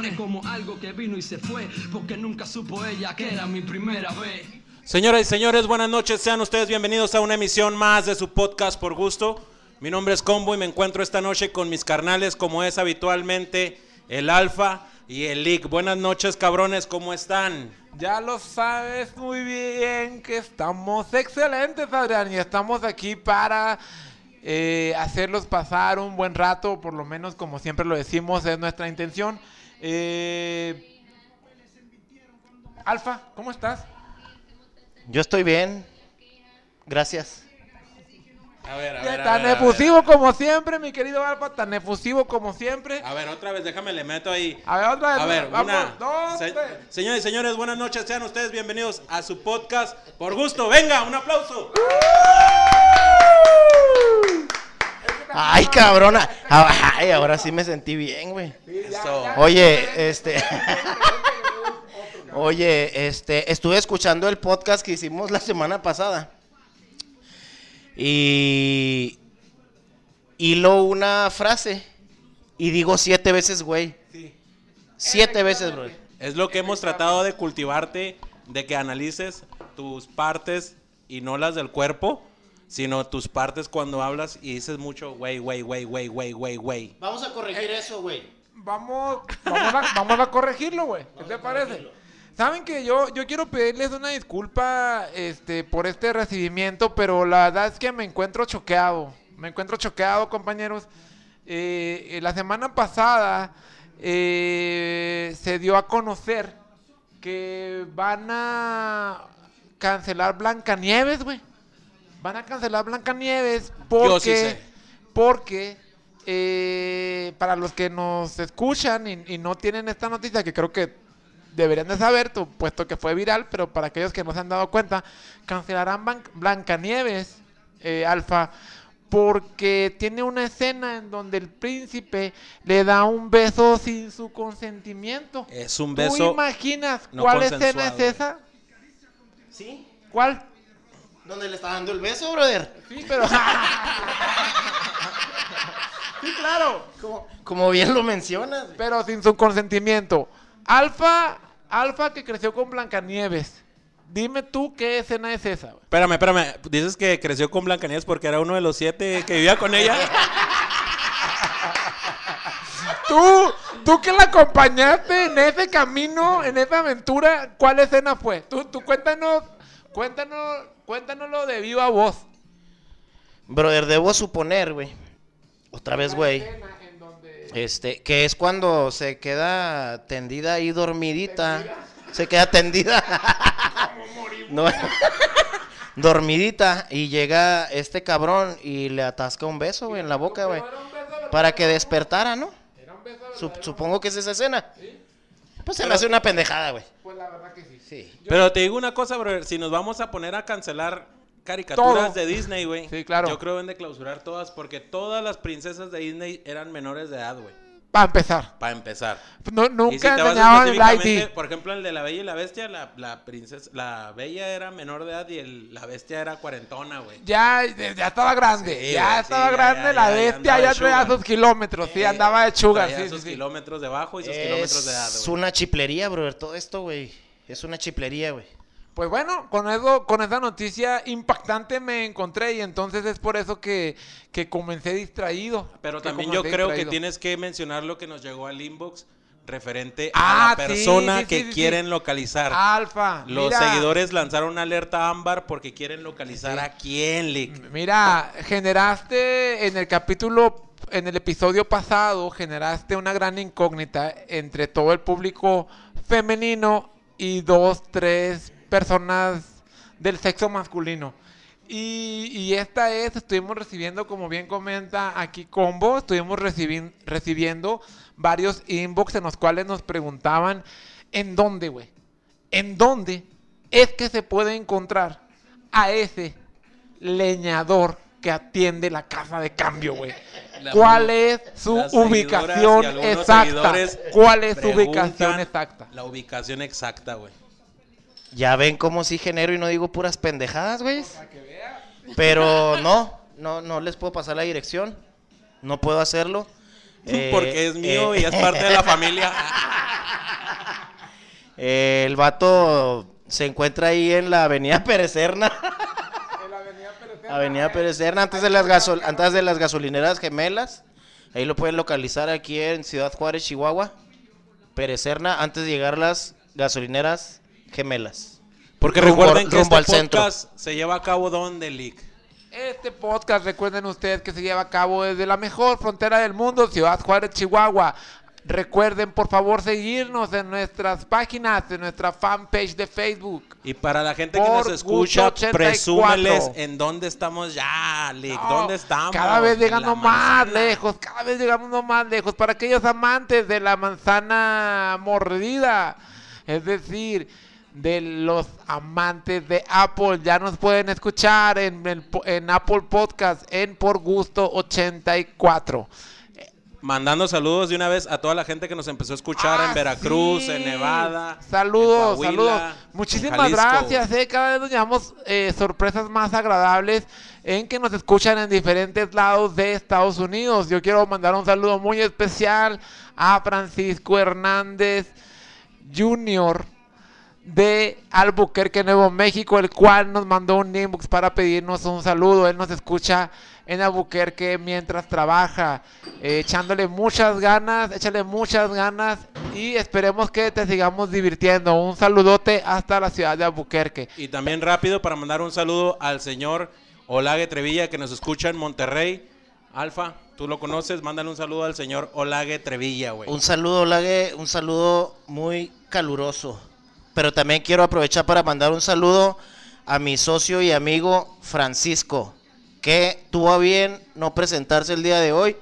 emociones como algo que vino y se fue, porque nunca supo ella que era mi primera vez. Señoras y señores, buenas noches. Sean ustedes bienvenidos a una emisión más de su podcast por gusto. Mi nombre es Combo y me encuentro esta noche con mis carnales, como es habitualmente el Alfa y el Lick. Buenas noches, cabrones, ¿cómo están? Ya lo sabes muy bien que estamos excelentes, Adrián, y estamos aquí para eh, hacerlos pasar un buen rato, por lo menos como siempre lo decimos, es nuestra intención. Eh, Alfa, ¿cómo estás? Yo estoy bien. Gracias. A ver, a ver, a tan ver, a ver. efusivo como siempre, mi querido Alfa, tan efusivo como siempre. A ver, otra vez, déjame le meto ahí. A ver, otra vez. A ver, vamos, una. dos, Se- tres. señores y señores, buenas noches. Sean ustedes bienvenidos a su podcast por gusto. Venga, un aplauso. Ay, cabrona. Ay, ahora sí me sentí bien, güey. Oye, este. Oye, este, estuve escuchando el podcast que hicimos la semana pasada. Y hilo una frase y digo siete veces, güey. Siete veces, bro. Es lo que hemos tratado de cultivarte, de que analices tus partes y no las del cuerpo, sino tus partes cuando hablas y dices mucho, güey, güey, güey, güey, güey, güey, güey. Vamos a corregir eso, güey. Vamos, vamos, a, vamos a corregirlo, güey. ¿Qué te parece? Saben que yo, yo quiero pedirles una disculpa este, por este recibimiento, pero la verdad es que me encuentro choqueado. Me encuentro choqueado, compañeros. Eh, eh, la semana pasada eh, se dio a conocer que van a cancelar Blancanieves, güey. Van a cancelar Blancanieves porque Yo sí sé. porque eh, para los que nos escuchan y, y no tienen esta noticia, que creo que deberían de saber, puesto que fue viral, pero para aquellos que no se han dado cuenta, cancelarán Ban- Blancanieves, eh, Alfa, porque tiene una escena en donde el príncipe le da un beso sin su consentimiento. Es un ¿Tú beso. imaginas no cuál escena es esa? ¿Sí? ¿Cuál? ¿Dónde le está dando el beso, brother? Sí, pero... sí, claro. Como, como bien lo mencionas. güey. pero sin su consentimiento. Alfa, Alfa que creció con Blancanieves. Dime tú qué escena es esa. güey. Espérame, espérame. Dices que creció con Blancanieves porque era uno de los siete que vivía con ella. Tú, tú que la acompañaste en ese camino, en esa aventura, ¿cuál escena fue? Tú, tú cuéntanos, cuéntanos, cuéntanoslo de viva voz. Brother, debo suponer, güey. Otra vez, güey. Este, que es cuando se queda tendida ahí dormidita. Se queda tendida. No. dormidita y llega este cabrón y le atasca un beso, güey, en la boca, güey. Para que despertara, ¿no? Sup- supongo que es esa escena. Pues se me hace una pendejada, güey. Pues la verdad que sí. Sí. Pero te digo una cosa, bro. Si nos vamos a poner a cancelar caricaturas Todo. de Disney, güey. Sí, claro. Yo creo que deben de clausurar todas porque todas las princesas de Disney eran menores de edad, güey. Para empezar. Para empezar. No, si nunca vas enseñaban el específicamente, ID. por ejemplo, el de la Bella y la Bestia, la, la princesa, la Bella era menor de edad y el- la Bestia era cuarentona, güey. Ya, ya estaba grande, Sí, ya estaba sí, grande, ya, la ya, bestia ya traía sus kilómetros, sí, andaba de chuga, Traía sí, sus sí, sí. kilómetros debajo y sus kilómetros de edad, Es una chiplería, brother, todo esto, güey. Es una chiplería, güey. Pues bueno, con eso, con esa noticia impactante me encontré y entonces es por eso que, que comencé distraído. Pero también yo creo que tienes que mencionar lo que nos llegó al inbox referente Ah, a la sí, persona sí, sí, que sí, sí. quieren localizar. Alfa, Los mira, seguidores lanzaron una alerta ámbar porque quieren localizar a quién, Lick. Mira, generaste en el capítulo, en el episodio pasado, generaste una gran incógnita entre todo el público femenino y dos, tres personas del sexo masculino. Y, y esta es, estuvimos recibiendo, como bien comenta aquí Combo, estuvimos recibin- recibiendo varios inbox en los cuales nos preguntaban, ¿en dónde, güey? ¿En dónde es que se puede encontrar a ese leñador que atiende la casa de cambio, güey? ¿Cuál es su ubicación exacta? ¿Cuál es su ubicación exacta? La ubicación exacta, güey. Ya ven cómo sí genero y no digo puras pendejadas, güey. Pero no, no, no les puedo pasar la dirección. No puedo hacerlo. Eh, Porque es mío eh, y es parte de la familia. El vato se encuentra ahí en la avenida Perecerna. Avenida Perecerna, antes de las gasol antes de las gasolineras gemelas. Ahí lo pueden localizar aquí en Ciudad Juárez, Chihuahua. Perecerna, antes de llegar las gasolineras gemelas. Porque Rumbo- recuerden que rumbo este al centro. podcast se lleva a cabo donde, Lick. Este podcast, recuerden ustedes que se lleva a cabo desde la mejor frontera del mundo, Ciudad Juárez, Chihuahua. Recuerden, por favor, seguirnos en nuestras páginas, en nuestra fanpage de Facebook. Y para la gente que nos escucha, 84. presúmeles en dónde estamos ya, Lick. No, ¿Dónde estamos? Cada vez llegando más manzana. lejos, cada vez llegando más lejos. Para aquellos amantes de la manzana mordida, es decir, de los amantes de Apple, ya nos pueden escuchar en, en Apple Podcast en Por Gusto 84. Mandando saludos de una vez a toda la gente que nos empezó a escuchar Ah, en Veracruz, sí. en Nevada. Saludos, en Coahuila, saludos. Muchísimas gracias. eh, Cada vez nos llevamos eh, sorpresas más agradables en que nos escuchan en diferentes lados de Estados Unidos. Yo quiero mandar un saludo muy especial a Francisco Hernández Jr. de Albuquerque, Nuevo México, el cual nos mandó un inbox para pedirnos un saludo. Él nos escucha en Albuquerque mientras trabaja, eh, echándole muchas ganas, échale muchas ganas y esperemos que te sigamos divirtiendo. Un saludote hasta la ciudad de Albuquerque. Y también rápido para mandar un saludo al señor Olague Trevilla que nos escucha en Monterrey. Alfa, tú lo conoces, mándale un saludo al señor Olague Trevilla, güey. Un saludo, Lague, un saludo muy caluroso. Pero también quiero aprovechar para mandar un saludo a mi socio y amigo Francisco, que tuvo a bien no presentarse el día de hoy.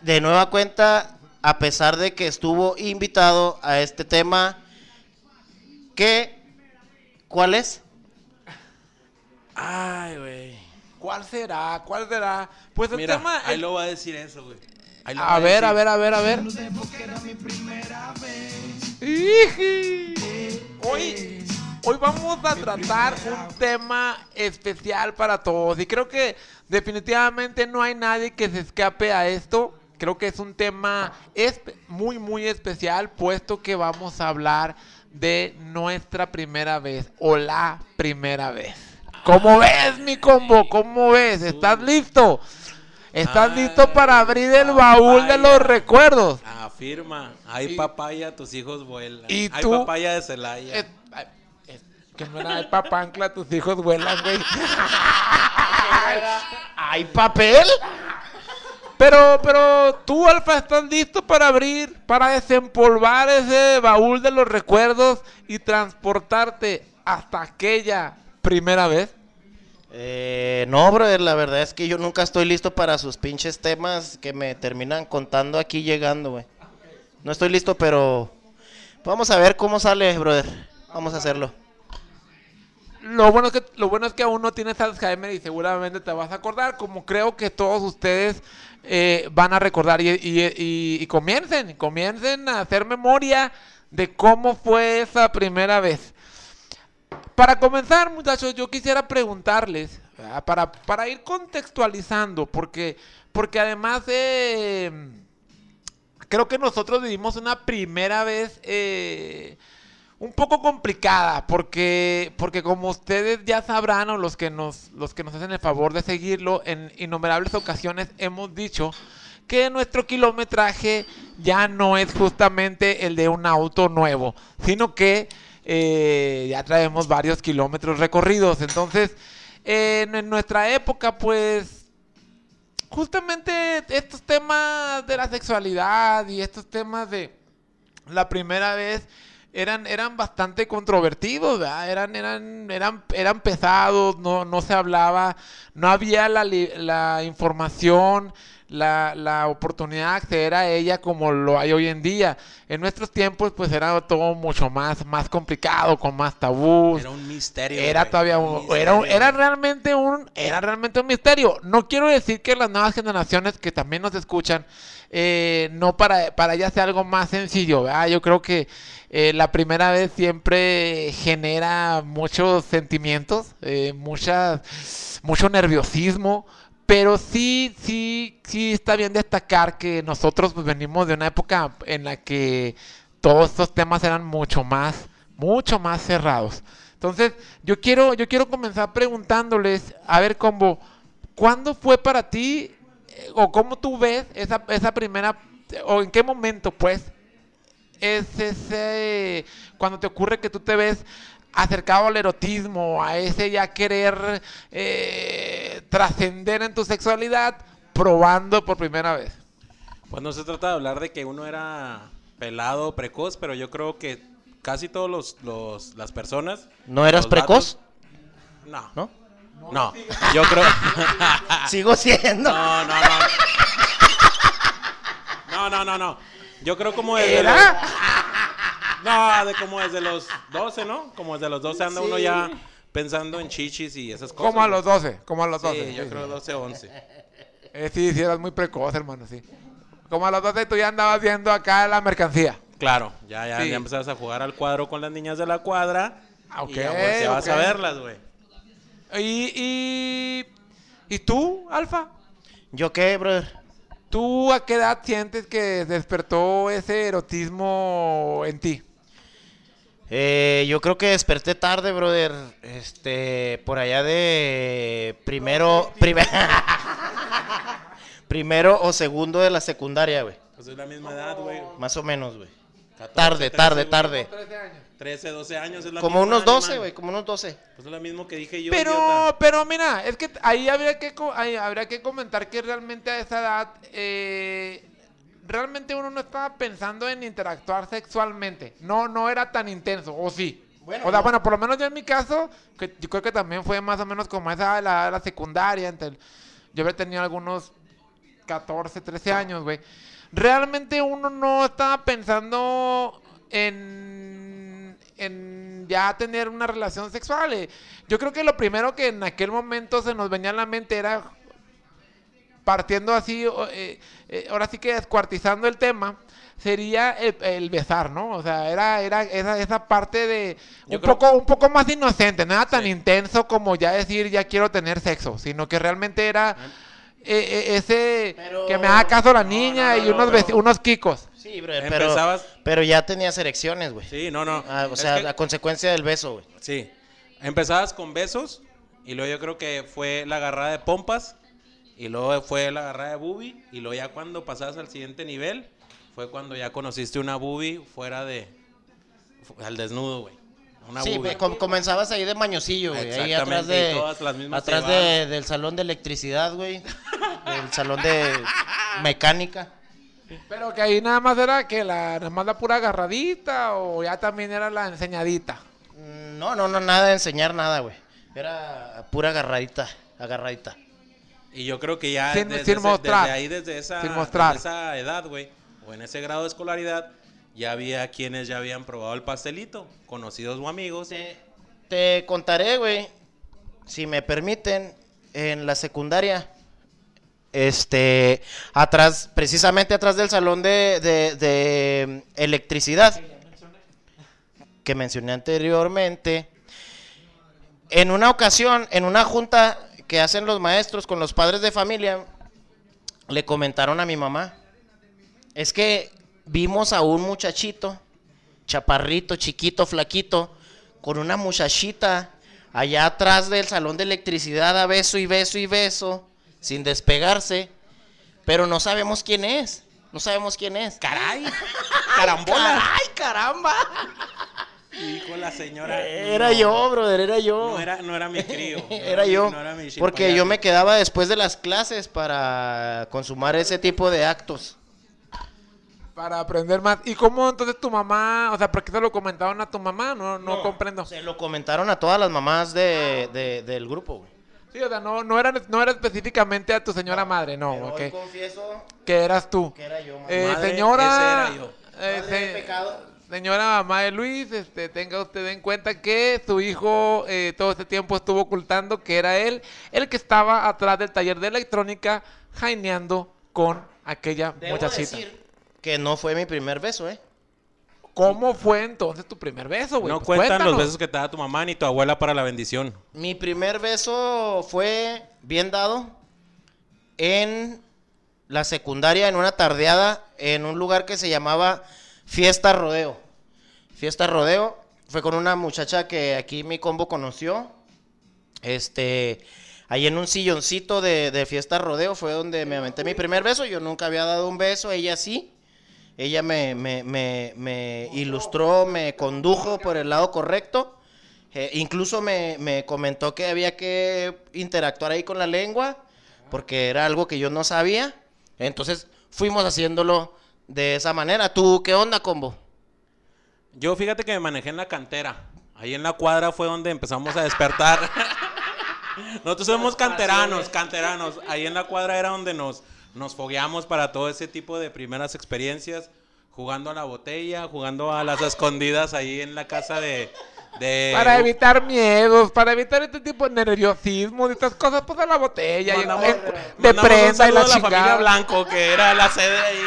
De nueva cuenta. a pesar de que estuvo invitado a este tema. Que, ¿cuál es? Ay, güey. ¿Cuál será? ¿Cuál será? Pues el Mira, tema... ahí el- lo va a decir eso, güey. Lo va A ver, a ver, a ver, a ver. Hoy, hoy vamos a tratar un tema especial para todos y creo que definitivamente no hay nadie que se escape a esto. Creo que es un tema muy, muy especial puesto que vamos a hablar de nuestra primera vez o la primera vez. ¿Cómo ves, mi combo? ¿Cómo ves? ¿Estás listo? ¿Estás Ay, listo para abrir el baúl de los recuerdos? Afirma. Hay papaya, tus hijos vuelan. ¿Y Hay tú? papaya de Celaya. Es que no era de papancla, tus hijos vuelan, güey. ¿Hay papel? Pero, pero tú, Alfa, ¿estás listo para abrir, para desempolvar ese baúl de los recuerdos y transportarte hasta aquella primera vez? Eh, no, brother, la verdad es que yo nunca estoy listo para sus pinches temas que me terminan contando aquí llegando, güey. No estoy listo, pero vamos a ver cómo sale, brother. Vamos a hacerlo. Lo bueno, es que, lo bueno es que aún no tienes Alzheimer y seguramente te vas a acordar, como creo que todos ustedes eh, van a recordar. Y, comiencen, comiencen a hacer memoria de cómo fue esa primera vez. Para comenzar, muchachos, yo quisiera preguntarles, ¿verdad? para, para ir contextualizando, porque, porque además eh, creo que nosotros vivimos una primera vez eh, un poco complicada, porque, porque como ustedes ya sabrán, o los que, nos, los que nos hacen el favor de seguirlo, en innumerables ocasiones hemos dicho que nuestro kilometraje ya no es justamente el de un auto nuevo, sino que eh, ya traemos varios kilómetros recorridos. Entonces, en, en nuestra época, pues, justamente estos temas de la sexualidad y estos temas de la primera vez eran, eran bastante controvertidos. Eran, eran, eran, eran pesados, no, no se hablaba, no había la, la información, la, la oportunidad de acceder a ella como lo hay hoy en día. En nuestros tiempos, pues era todo mucho más, más complicado, con más tabús. Era un misterio. Era güey. todavía Un un, era, un- era realmente un era realmente un misterio. No quiero decir que las nuevas generaciones que también nos escuchan eh, no para para ellas sea algo más sencillo, ¿verdad? Yo creo que eh, la primera vez siempre genera muchos sentimientos, eh, muchas mucho nerviosismo. Pero sí, sí, sí está bien destacar que nosotros pues, venimos de una época en la que todos estos temas eran mucho más, mucho más cerrados. Entonces, yo quiero, yo quiero comenzar preguntándoles, a ver, cómo, ¿cuándo fue para ti eh, o cómo tú ves esa, esa primera, o en qué momento, pues, es ese, cuando te ocurre que tú te ves acercado al erotismo, a ese ya querer eh, trascender en tu sexualidad, probando por primera vez? Pues no se trata de hablar de que uno era pelado o precoz, pero yo creo que casi todos los, los- las personas. ¿No eras precoz? no. ¿No? No. Yo creo. Sigo siendo. no, no, no. No, no, no, no. Yo creo como desde ¿Era? los. No, de como desde los 12, ¿no? Como desde los 12 anda uno ya pensando en chichis y esas cosas. Como a los 12, como a los 12. Sí, yo sí, creo sí. 12, 11. Eh, sí, sí, eras muy precoz, hermano, sí. Como a los 12 tú ya andabas viendo acá la mercancía. Claro, ya, ya, Sí. ya empezabas a jugar al cuadro con las niñas de la cuadra. Ah, ok, y ya volteabas a verlas, güey. ¿Y, y, ¿Y tú, Alfa? ¿Yo qué, brother? ¿Tú a qué edad sientes que despertó ese erotismo en ti? Eh, yo creo que desperté tarde, brother. Este, por allá de primero, primer- primero o segundo de la secundaria, güey. Pues es la misma edad, güey. Más o menos, güey. 14, Tarde, 13, tarde, tarde. 13, 12 años es la Como misma unos 12, animal. güey, como unos 12. Pues es lo mismo que dije yo. Pero, idiota. pero mira, es que ahí habría que, ahí habría que comentar que realmente a esa edad, eh, realmente uno no estaba pensando en interactuar sexualmente. No, no era tan intenso, o sí. Bueno, o sea, no. bueno, por lo menos yo en mi caso, que yo creo que también fue más o menos como esa de la, la secundaria. entre el- yo había tenido algunos 14, 13 años, güey. Realmente uno no estaba pensando en, en ya tener una relación sexual. eh. Yo creo que lo primero que en aquel momento se nos venía a la mente era partiendo así, o, eh, eh, ahora sí que descuartizando el tema, sería el, el besar, ¿no? O sea, era, era esa, esa parte de Yo un creo- poco, un poco más inocente, no era tan Sí. intenso como ya decir ya quiero tener sexo, sino que realmente era eh, eh, ese Pero- que me haga caso la No, niña no, no, y unos, no, pero- unos kikos. Sí, brother, pero, Empezabas- pero ya tenías erecciones, güey. Sí, no, no. Ah, o Es sea, que- a consecuencia del beso, güey. Sí. Empezabas con besos y luego yo creo que fue la agarrada de pompas y luego fue la agarrada de boobie y luego ya cuando pasabas al siguiente nivel fue cuando ya conociste una boobie fuera de al desnudo, güey. Una Sí, boobie. pues, com- comenzabas ahí de mañosillo, güey. Ahí atrás de. Atrás de- del salón de electricidad, güey. del salón de mecánica. Pero que ahí nada más era que la, nada más la pura agarradita o ya también era la enseñadita. Mm, No, no, no, nada de enseñar nada, güey. Era pura agarradita, agarradita. Y yo creo que ya Sin- desde, sin ese- mostrar. desde ahí, desde esa, Sin mostrar. desde esa edad, güey, o en ese grado de escolaridad, ya había quienes ya habían probado el pastelito, conocidos o amigos. Te, te contaré, güey, si me permiten, en la secundaria, este, atrás, precisamente atrás del salón de, de- de electricidad, que mencioné anteriormente, en una ocasión, en una junta que hacen los maestros con los padres de familia, le comentaron a mi mamá, es que vimos a un muchachito, chaparrito, chiquito, flaquito, con una muchachita allá atrás del salón de electricidad a beso y beso y beso, sin despegarse, pero no sabemos quién es, no sabemos quién es. ¡Caray! ¡Carambola! ¡Ay, caramba! Dijo la señora. Era no, yo, brother, era yo. No era, no era mi crío. no Era yo. no era mi Porque yo me quedaba después de las clases para consumar ese tipo de actos. Para aprender más. ¿Y cómo entonces tu mamá, o sea, por qué se lo comentaron a tu mamá? No, no, comprendo. Se lo comentaron a todas las mamás de, de- del grupo, güey. Sí, o sea, no, no, era, no era específicamente a tu señora madre, no, Pero ok. hoy confieso Que eras tú. que era yo, mamá. Eh, Madre, señora, ese era yo. eh, Madre de se- pecado. Señora mamá de Luis, este, tenga usted en cuenta que su hijo eh, todo este tiempo estuvo ocultando que era él el que estaba atrás del taller de electrónica jaineando con aquella Debo muchachita. decir que no fue mi primer beso, ¿eh? ¿Cómo fue entonces tu primer beso, güey? No Pues cuentan cuéntanos. los besos que te da tu mamá ni tu abuela para la bendición. Mi primer beso fue bien dado en la secundaria, en una tardeada, en un lugar que se llamaba Fiesta Rodeo. Fiesta Rodeo. Fue con una muchacha que aquí mi combo conoció. Este, ahí en un silloncito de, de Fiesta Rodeo fue donde me aventé mi primer beso. Yo nunca había dado un beso, ella sí. Ella me, ilustró, me condujo por el lado correcto. Eh, incluso me, me comentó que había que interactuar ahí con la lengua, porque era algo que yo no sabía. Entonces fuimos haciéndolo de esa manera. ¿Tú qué onda, combo? Yo fíjate que me manejé en la cantera. Ahí en la cuadra fue donde empezamos a despertar. Nosotros somos canteranos, canteranos. Ahí en la cuadra era donde nos, nos fogueamos para todo ese tipo de primeras experiencias. Jugando a la botella, jugando a las escondidas ahí en la casa de... de Para evitar miedos, para evitar este tipo de nerviosismo y estas cosas, pues a la botella. y- Mandamos- eh, de prenda y la a la familia. Blanco, que era la sede ahí.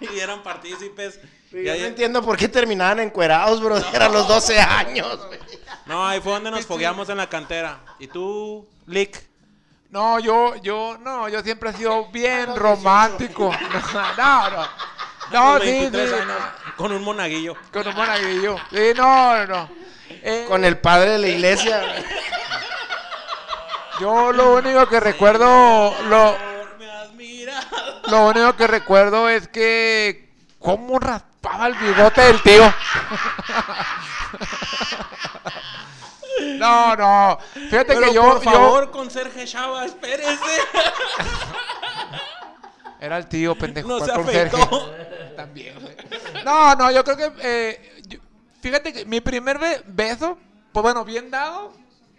Y eran partícipes. Y Yo ahí- no entiendo por qué terminaban encuerados, bro. Eran los 12 años. güey. no, ahí fue donde nos fogueamos en la cantera. ¿Y tú, Lick? No, yo, yo, no, yo siempre he sido bien romántico. No, no. No, Los sí, 23 sí. años, con un monaguillo. Con un monaguillo. Sí, no, no. Eh, Con el padre de la iglesia. Yo lo único que recuerdo, lo. Lo único que recuerdo es que cómo raspaba el bigote del tío. No, no. Fíjate Pero que yo, por yo- favor, conserje Chava, espérese. Era el tío, pendejo. No ¿cuál se conserje? afeitó. También, güey. No, no, yo creo que. eh, yo- fíjate que mi primer be- beso, pues bueno, bien dado.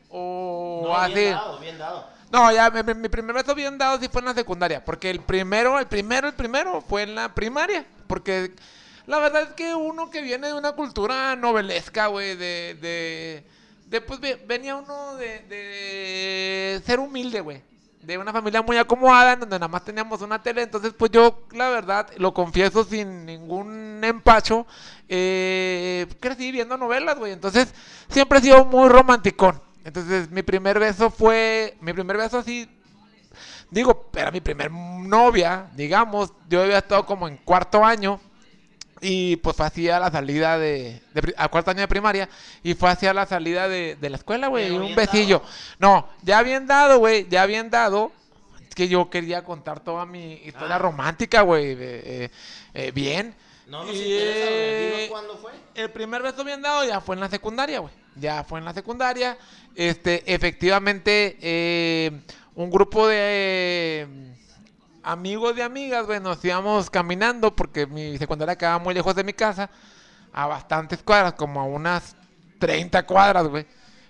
O así. bien dado, bien dado. No, ya, mi, mi- primer beso bien dado sí fue en la secundaria. Porque el primero, el primero, el primero fue en la primaria. Porque la verdad es que uno que viene de una cultura novelesca, güey, de, de, pues ve- venía uno de, de ser humilde, güey. De una familia muy acomodada, en donde nada más teníamos una tele. Entonces, pues yo, la verdad, lo confieso sin ningún empacho, eh, crecí viendo novelas, güey. Entonces, siempre he sido muy romanticón. Entonces, mi primer beso fue, mi primer beso así, digo, era mi primer novia, digamos. Yo había estado como en cuarto año. Y pues fue hacia la salida de, de a cuarto año de primaria. Y fue hacia la salida de, de la escuela, güey. Un besillo. No, ya bien dado, güey. Ya bien dado. Es que yo quería contar toda mi historia Ah. romántica, güey. eh, eh, bien. No nos Y, interesa, eh, Dinos cuándo fue. el primer beso bien dado ya fue en la secundaria, güey. Ya fue en la secundaria. Este, efectivamente, eh, un grupo de eh, amigos de amigas, güey, nos íbamos caminando porque mi secundaria quedaba muy lejos de mi casa, a bastantes cuadras, como a unas 30 cuadras, güey.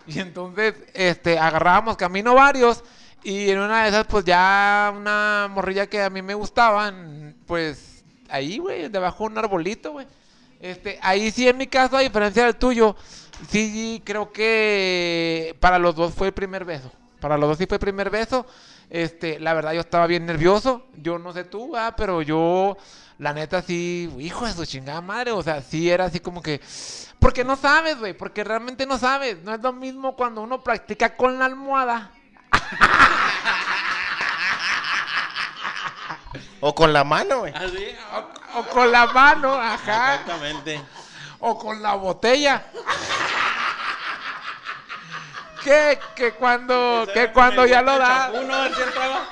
Y entonces, este, agarrábamos camino varios y en una de esas, pues ya una morrilla que a mí me gustaban, pues ahí, güey, debajo de un arbolito, güey. Este, ahí sí en mi caso, a diferencia del tuyo, sí creo que para los dos fue el primer beso. Para los dos sí fue el primer beso. Este, la verdad yo estaba bien nervioso. Yo no sé tú, ah, pero yo la neta sí, hijo de su chingada madre, o sea, sí era así como que porque no sabes, güey, porque realmente no sabes. No es lo mismo cuando uno practica con la almohada. O con la mano, güey. Así. O con la mano, ajá. Exactamente. o con la botella. que, que cuando, que cuando ya lo da. Uno, entraba.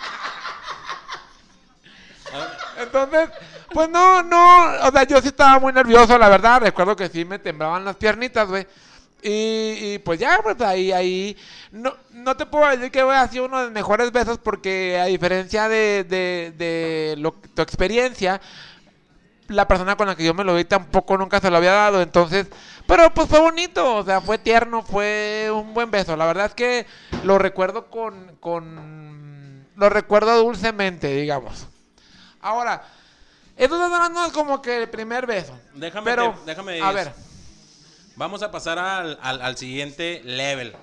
Entonces, pues no, no, o sea, yo sí estaba muy nervioso, la verdad. Recuerdo que sí me temblaban las piernitas, güey. Y, y, pues ya, pues ahí, ahí. No, no te puedo decir que haya sido uno de los mejores besos porque a diferencia de, de, de lo, tu experiencia, la persona con la que yo me lo di tampoco nunca se lo había dado. Entonces, pero pues fue bonito, o sea, fue tierno, fue un buen beso. La verdad es que lo recuerdo con, con lo recuerdo dulcemente, digamos. Ahora, esto es hablando como que el primer beso. Déjame, pero, te- déjame a ver. Vamos a pasar al, al, al siguiente level.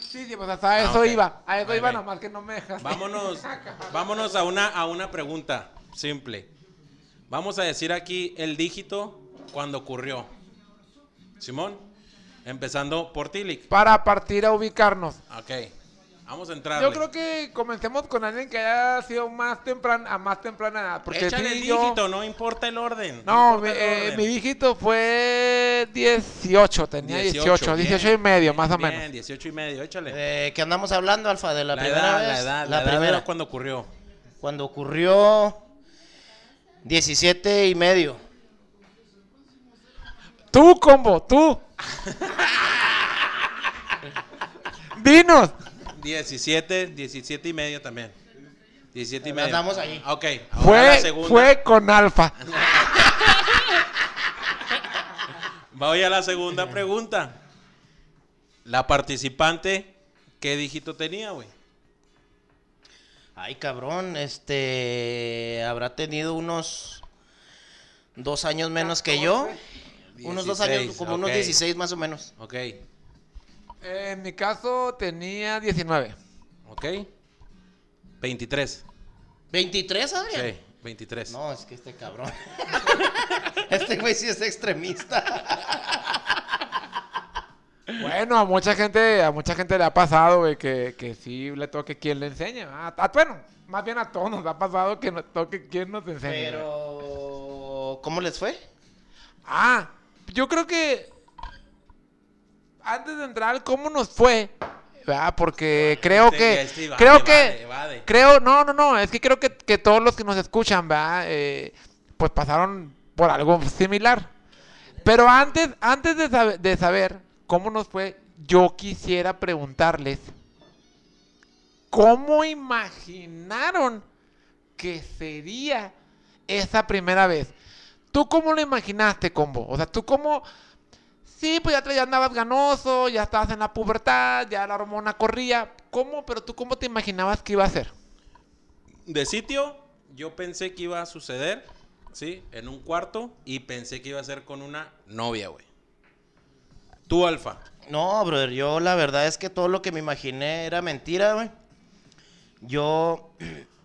Sí, sí, pues hasta Ah, eso ok. iba. A eso Ahí iba nomás que no me dejaste. Vámonos, vámonos a una, a una pregunta simple. Vamos a decir aquí el dígito cuando ocurrió. Simón, empezando por Tilic. Para partir a ubicarnos. Ok. Vamos a entrarle. Yo creo que comencemos con alguien que haya sido más temprana, a más temprana edad. Porque Échale sí, el yo- dígito, no importa el orden. No, importa mi, el eh, orden. mi dígito fue 18, tenía 18, 18, bien, y medio, más o bien, menos. 18 y medio, échale. Eh, ¿Qué andamos hablando, Alfa? ¿De la, la, primera edad, vez? la edad, la, edad primera. era cuando ocurrió. Cuando ocurrió 17 y medio. Tú, combo, tú. Dinos. 17, 17 y medio también. 17 y medio. Andamos ahí. Ok, ahora la Fue, segunda. fue con alfa. Voy a la segunda pregunta. La participante, ¿qué dígito tenía, güey? Ay, cabrón, este. Habrá tenido unos. Dos años menos que yo. Unos dos años, 16, como unos ok. 16 más o menos. Ok, En mi caso tenía 19. ok. 23. ¿23, Adrián? Sí, 23. No, es que este cabrón. este güey sí es extremista. Bueno, a mucha gente, a mucha gente le ha pasado, güey, que, que sí le toque quien le enseña. A, a- bueno, más bien a todos nos ha pasado que nos toque quien nos enseña. güey. Pero. ¿Cómo les fue? Ah, yo creo que antes de entrar, ¿cómo nos fue? ¿Verdad? Porque creo que, este creo que, creo, no, no, no, es que creo que, que todos los que nos escuchan, ¿verdad? Eh, pues pasaron por algo similar. Pero antes, antes de, de saber cómo nos fue, yo quisiera preguntarles, ¿cómo imaginaron que sería esa primera vez? ¿Tú cómo lo imaginaste, combo? O sea, ¿tú cómo...? Sí, pues ya, te- ya andabas ganoso, ya estabas en la pubertad, ya la hormona corría. ¿Cómo? Pero tú cómo te imaginabas que iba a ser? De sitio, yo pensé que iba a suceder, ¿sí? En un cuarto y pensé que iba a ser con una novia, güey. Tú, Alfa. No, brother, yo la verdad es que todo lo que me imaginé era mentira, güey. Yo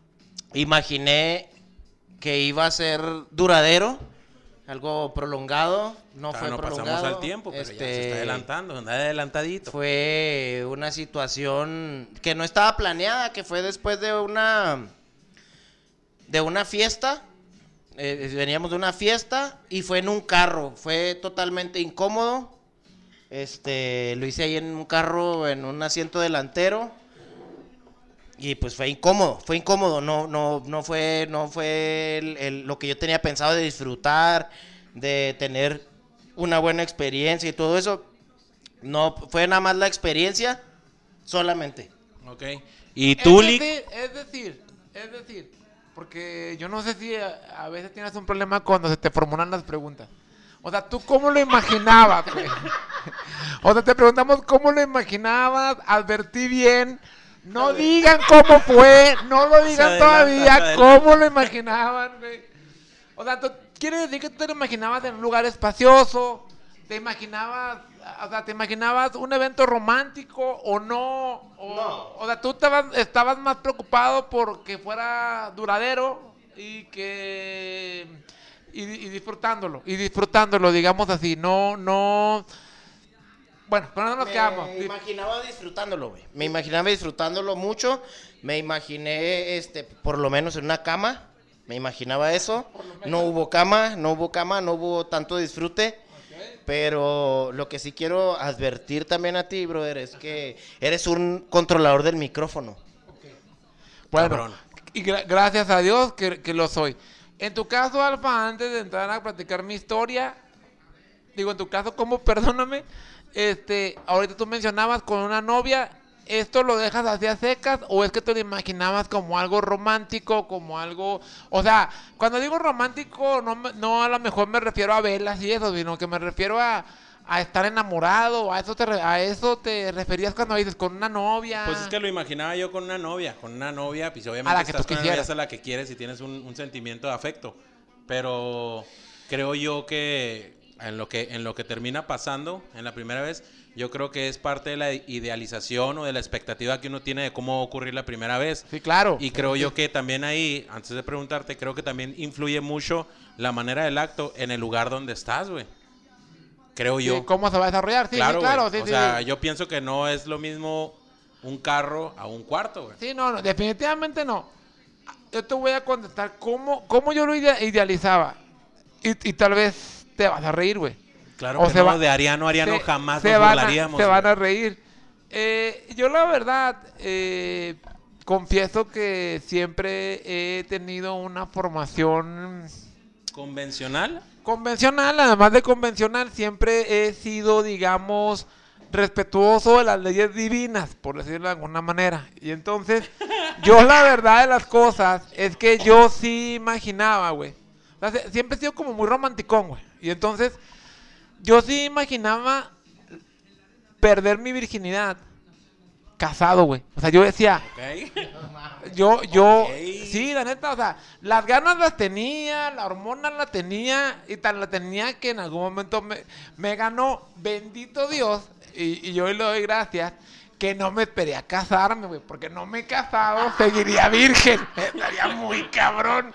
imaginé que iba a ser duradero, algo prolongado, no fue no prolongado. pasamos al tiempo, pero ya se Este, está adelantando, anda adelantadito. Fue una situación que no estaba planeada, que fue después de una de una fiesta. Eh, veníamos de una fiesta y fue en un carro. Fue totalmente incómodo. Este, lo hice ahí en un carro, en un asiento delantero. Y pues fue incómodo, fue incómodo, no, no, no fue, no fue el- el- lo que yo tenía pensado de disfrutar, de tener una buena experiencia y todo eso. No, fue nada más la experiencia solamente. Ok. ¿Y tú, es Lick? decir, es decir, es decir, porque yo no sé si a, a veces tienes un problema cuando se te formulan las preguntas. O sea, ¿tú cómo lo imaginabas, güey? O sea, te preguntamos cómo lo imaginabas, advertí bien. No digan cómo fue, no lo digan adelanta, todavía, adelanta. cómo lo imaginaban, güey. O sea, ¿tú- ¿quiere decir que tú te lo imaginabas en un lugar espacioso? ¿Te imaginabas, o sea, te imaginabas un evento romántico o no? O, o sea, tú estabas, estabas más preocupado por que fuera duradero y que... Y, y disfrutándolo, y disfrutándolo, digamos así, no, no... Bueno, pero no nos quedamos. Me imaginaba disfrutándolo, güey. Me imaginaba disfrutándolo mucho. Me imaginé, este, por lo menos en una cama. Me imaginaba eso. No hubo cama, no hubo cama, no hubo tanto disfrute. Pero lo que sí quiero advertir también a ti, brother, es que eres un controlador del micrófono. Bueno, Cabrón. y gra- gracias a Dios que, que lo soy. En tu caso, Alfa, antes de entrar a platicar mi historia, digo, en tu caso, ¿cómo? Perdóname, este, ahorita tú mencionabas con una novia, ¿esto lo dejas así a secas o es que te lo imaginabas como algo romántico, como algo, o sea, cuando digo romántico, no, me- no a lo mejor me refiero a velas y eso, sino que me refiero a, a estar enamorado, a eso, te, a eso te referías cuando dices con una novia. Pues es que lo imaginaba yo con una novia, con una novia, pues A obviamente la que tú una novia, es la que quieres y tienes un, un sentimiento de afecto. Pero creo yo que en lo que en lo que termina pasando en la primera vez, yo creo que es parte de la idealización o de la expectativa que uno tiene de cómo va a ocurrir la primera vez. Sí, claro. Y creo yo que también ahí, antes de preguntarte, creo que también influye mucho la manera del acto en el lugar donde estás, güey. Creo Sí, yo. ¿Cómo se va a desarrollar? Sí, claro, sí, claro. o sea, yo pienso que no es lo mismo un carro a un cuarto, güey. Sí, no, no, definitivamente no. Yo te voy a contestar cómo, cómo yo lo idea- idealizaba. Y, y tal vez te vas a reír, güey. Claro O que se no, va- de Ariano Ariano se- jamás se nos van a- burlaríamos. se van a reír. Eh, yo la verdad, eh, confieso que siempre he tenido una formación ¿Convencional? convencional, además de convencional, siempre he sido, digamos, respetuoso de las leyes divinas, por decirlo de alguna manera. Y entonces, yo la verdad de las cosas es que yo sí imaginaba, güey. O sea, se- siempre he sido como muy romanticón, güey. Y entonces, yo sí imaginaba perder mi virginidad casado, güey. O sea, yo decía, yo, yo, sí, la neta, o sea, las ganas las tenía, la hormona la tenía, y tan la tenía que en algún momento me, me ganó, bendito Dios, y, y yo le doy gracias, que no me esperé a casarme, güey, porque no me he casado, seguiría virgen, estaría muy cabrón.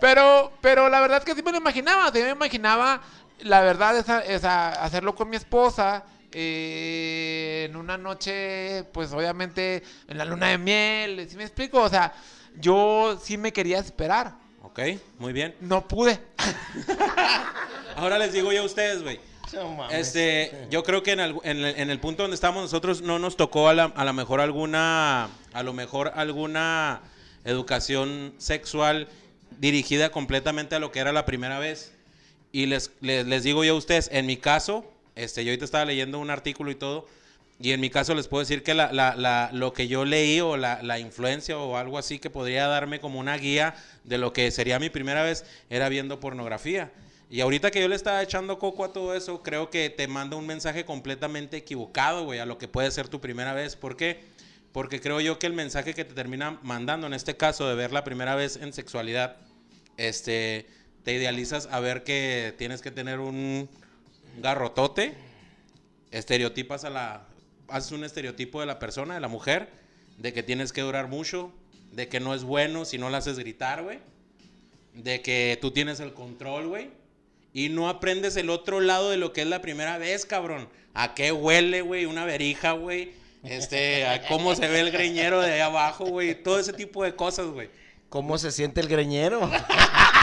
Pero, pero la verdad es que sí me lo imaginaba, sí me imaginaba, la verdad, esa, esa, hacerlo con mi esposa, eh, en una noche, pues obviamente en la luna de miel, ¿sí me explico? O sea, yo sí me quería esperar, Ok, muy bien. no pude. Ahora les digo yo a ustedes, güey. No. Este, yo creo que en el, en, el, en el punto donde estamos nosotros no nos tocó a, la, a lo mejor alguna, a lo mejor alguna educación sexual dirigida completamente a lo que era la primera vez. Y les, les, les digo yo a ustedes, en mi caso, este, yo ahorita estaba leyendo un artículo y todo, y en mi caso les puedo decir que la, la, la, lo que yo leí o la, influencia o algo así que podría darme como una guía de lo que sería mi primera vez era viendo pornografía. Y ahorita que yo le estaba echando coco a todo eso, creo que te manda un mensaje completamente equivocado, güey, a lo que puede ser tu primera vez. ¿Por qué? Porque creo yo que el mensaje que te termina mandando, en este caso, de ver la primera vez en sexualidad, este, te idealizas a ver que tienes que tener un garrotote, estereotipas a la, haces un estereotipo de la persona, de la mujer, de que tienes que durar mucho, de que no es bueno si no la haces gritar, güey, de que tú tienes el control, güey, y no aprendes el otro lado de lo que es la primera vez, cabrón. ¿A qué huele, güey? Una verija, güey. Este, a cómo se ve el greñero de ahí abajo, güey. Todo ese tipo de cosas, güey. ¿Cómo se siente el greñero?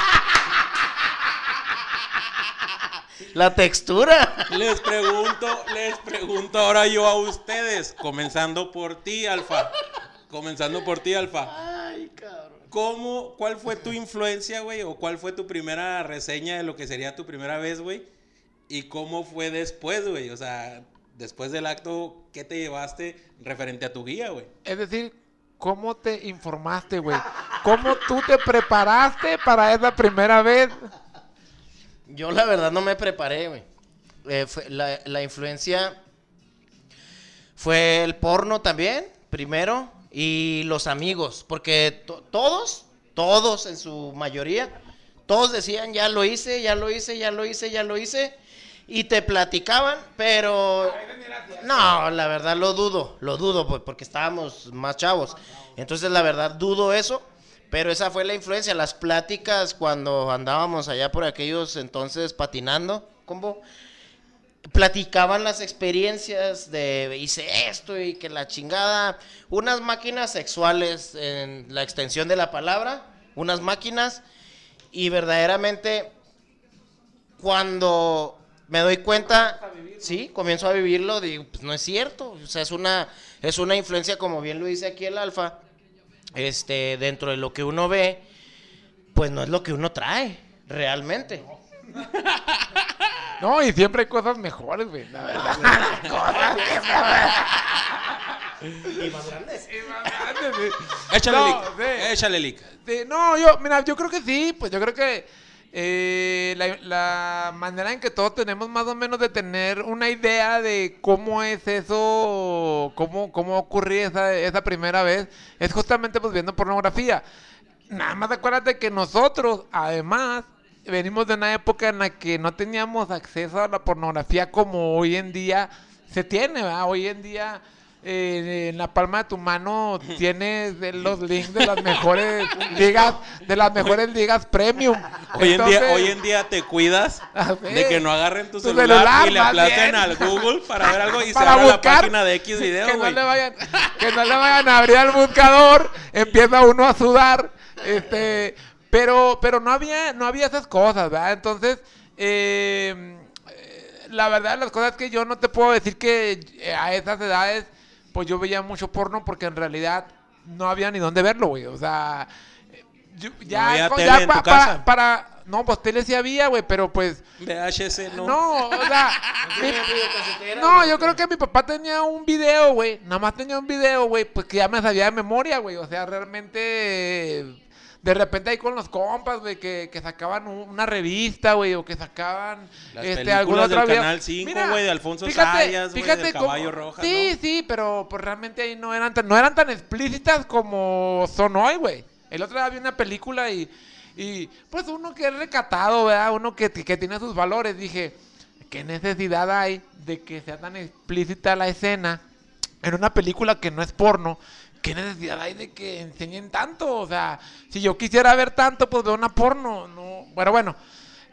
La textura. Les pregunto, les pregunto ahora yo a ustedes, comenzando por ti, Alfa. Comenzando por ti, Alfa. Ay, cabrón. ¿Cómo, cuál fue tu influencia, güey? ¿O cuál fue tu primera reseña de lo que sería tu primera vez, güey? ¿Y cómo fue después, güey? O sea, después del acto, ¿qué te llevaste referente a tu guía, güey? Es decir, ¿cómo te informaste, güey? ¿Cómo tú te preparaste para esa primera vez? Yo la verdad no me preparé. Eh, la, la influencia fue el porno también, primero, y los amigos, porque to- todos, todos en su mayoría, todos decían, ya lo hice, ya lo hice, ya lo hice, ya lo hice, y te platicaban, pero... No, la verdad lo dudo, lo dudo, pues, porque estábamos más chavos. Entonces, la verdad, dudo eso. Pero esa fue la influencia, las pláticas cuando andábamos allá por aquellos entonces patinando, combo. Platicaban las experiencias de hice esto y que la chingada. Unas máquinas sexuales en la extensión de la palabra, unas máquinas. Y verdaderamente, cuando me doy cuenta, sí, comienzo a vivirlo, digo, pues no es cierto. O sea, es una, es una influencia, como bien lo dice aquí el alfa, este, dentro de lo que uno ve, pues no es lo que uno trae, realmente. No, y siempre hay cosas mejores, güey. La verdad. Cosas Y más grandes. que- Échale, No, lick. sí. Échale, lick. Sí, no, yo, mira, yo creo que sí, pues yo creo que eh, la, manera en que todos tenemos más o menos de tener una idea de cómo es eso, cómo, cómo ocurrió esa, esa primera vez, es justamente pues viendo pornografía. Nada más acuérdate que nosotros, además, venimos de una época en la que no teníamos acceso a la pornografía como hoy en día se tiene, ¿verdad? Hoy en día eh, en la palma de tu mano tienes de los links de las mejores ligas, de las mejores ligas premium. Hoy en, día, hoy en día te cuidas A ver. de que no agarren tu, Tu celular, celular, y le aplacen al Google para ver algo y se para abra la página de X video, que no le vayan que no le vayan a abrir al buscador empieza uno a sudar este pero pero no había no había esas cosas verdad entonces eh, eh, la verdad las cosas que yo no te puedo decir que eh, a esas edades pues yo veía mucho porno porque en realidad no había ni dónde verlo güey o sea yo- ya, tele ya en pa- tu para, casa. para no pues tele sí había güey pero pues VHS, no. no, o sea, mi- no, yo creo que mi papá tenía un video, güey. Nada más tenía un video, güey, pues que ya me sabía de memoria, güey. O sea, realmente, de repente ahí con los compas, güey, que, que sacaban un- una revista, güey, o que sacaban Las este, alguna otra del. Canal 5, Mira, güey, de Alfonso fíjate, Sayas, güey, del Caballo Rojas, Sí, ¿no? sí, pero pues realmente ahí no eran tan, no eran tan explícitas como son hoy, güey. El otro día vi una película y, y pues uno que es recatado, ¿verdad? Uno que, que tiene sus valores, dije, ¿qué necesidad hay de que sea tan explícita la escena en una película que no es porno? ¿Qué necesidad hay de que enseñen tanto? O sea, si yo quisiera ver tanto, pues veo una porno. No, bueno, bueno.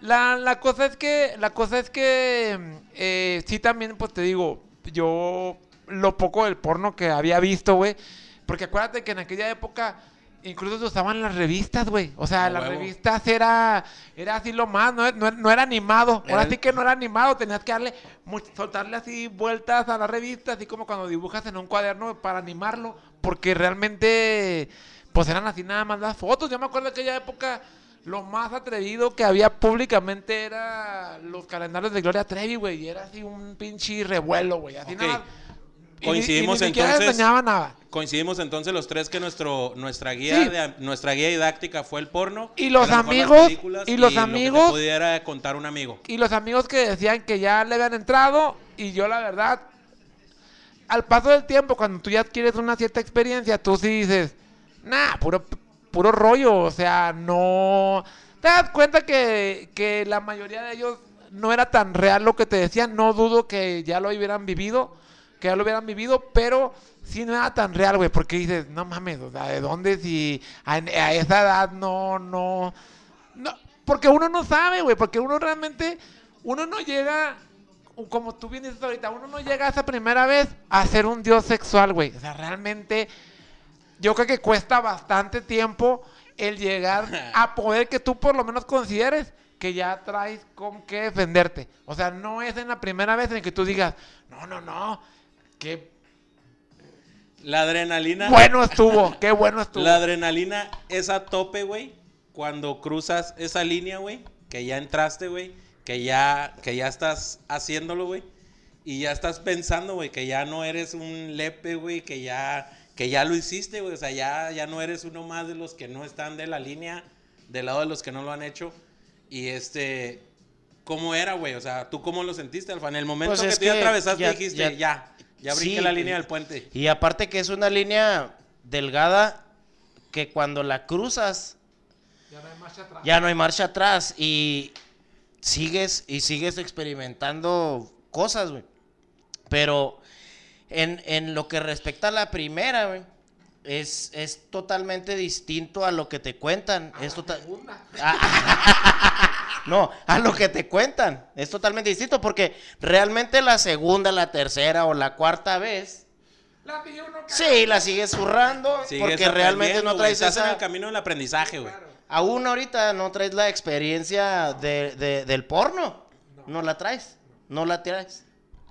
La, la cosa es que, la cosa es que, eh, sí también, pues te digo, yo lo poco del porno que había visto, güey, porque acuérdate que en aquella época incluso se usaban las revistas, güey, o sea, las huevo. revistas era, era así lo más, no, no, no era animado, ahora sí que no era animado, tenías que darle, soltarle así vueltas a la revista, así como cuando dibujas en un cuaderno para animarlo, porque realmente, pues eran así nada más las fotos, yo me acuerdo de aquella época, lo más atrevido que había públicamente era los calendarios de Gloria Trevi, güey. Y era así un pinche revuelo, güey. Así nada. y ni- Coincidimos y ni siquiera entonces- enseñaba nada. Coincidimos entonces los tres que nuestro nuestra guía Sí. de- nuestra guía didáctica fue el porno Y los amigos- y los lo que te amigos- pudiera contar un amigo. Y los amigos que decían que ya le habían entrado. Y yo, la verdad, al paso del tiempo, cuando tú ya adquieres una cierta experiencia, tú sí dices, nah, puro, puro rollo. O sea, no. Te das cuenta que, que la mayoría de ellos no era tan real lo que te decían. No dudo que ya lo hubieran vivido. Que ya lo hubieran vivido, pero sí no era tan real, güey. Porque dices, no mames, o sea, ¿de dónde si a, a esa edad no, no. No, porque uno no sabe, güey, porque uno realmente, uno no llega, como tú bien dices ahorita, uno no llega esa primera vez a ser un dios sexual, güey. O sea, realmente, yo creo que cuesta bastante tiempo el llegar a poder que tú por lo menos consideres que ya traes con qué defenderte. O sea, no es en la primera vez en que tú digas, no, no, no, qué La adrenalina bueno estuvo, qué bueno estuvo. La adrenalina es a tope, güey, cuando cruzas esa línea, güey, que ya entraste, güey, que ya, que ya estás haciéndolo, güey, y ya estás pensando, güey, que ya no eres un lepe, güey, que ya, que ya lo hiciste, güey, o sea, ya, ya no eres uno más de los que no están de la línea, del lado de los que no lo han hecho, y este, ¿cómo era, güey? O sea, ¿tú cómo lo sentiste, Alfa? En el momento Pues que tú ya que atravesaste, ya- dijiste, ya- ya, ya, brinqué Sí, la línea del puente. Y aparte que es una línea delgada que cuando la cruzas Ya no hay marcha atrás. ya no hay marcha atrás y sigues y sigues experimentando cosas, güey. Pero en, en lo que respecta a la primera, güey, es, es totalmente distinto a lo que te cuentan. Es total... Ah, no, a lo que te cuentan. Es totalmente distinto porque realmente la segunda, la tercera o la cuarta vez, La sí, la sigues zurrando Sigues porque realmente no traes estás en esa... el camino del aprendizaje, güey. Aún ahorita no traes la experiencia de, de- del porno. No. la traes. No la traes.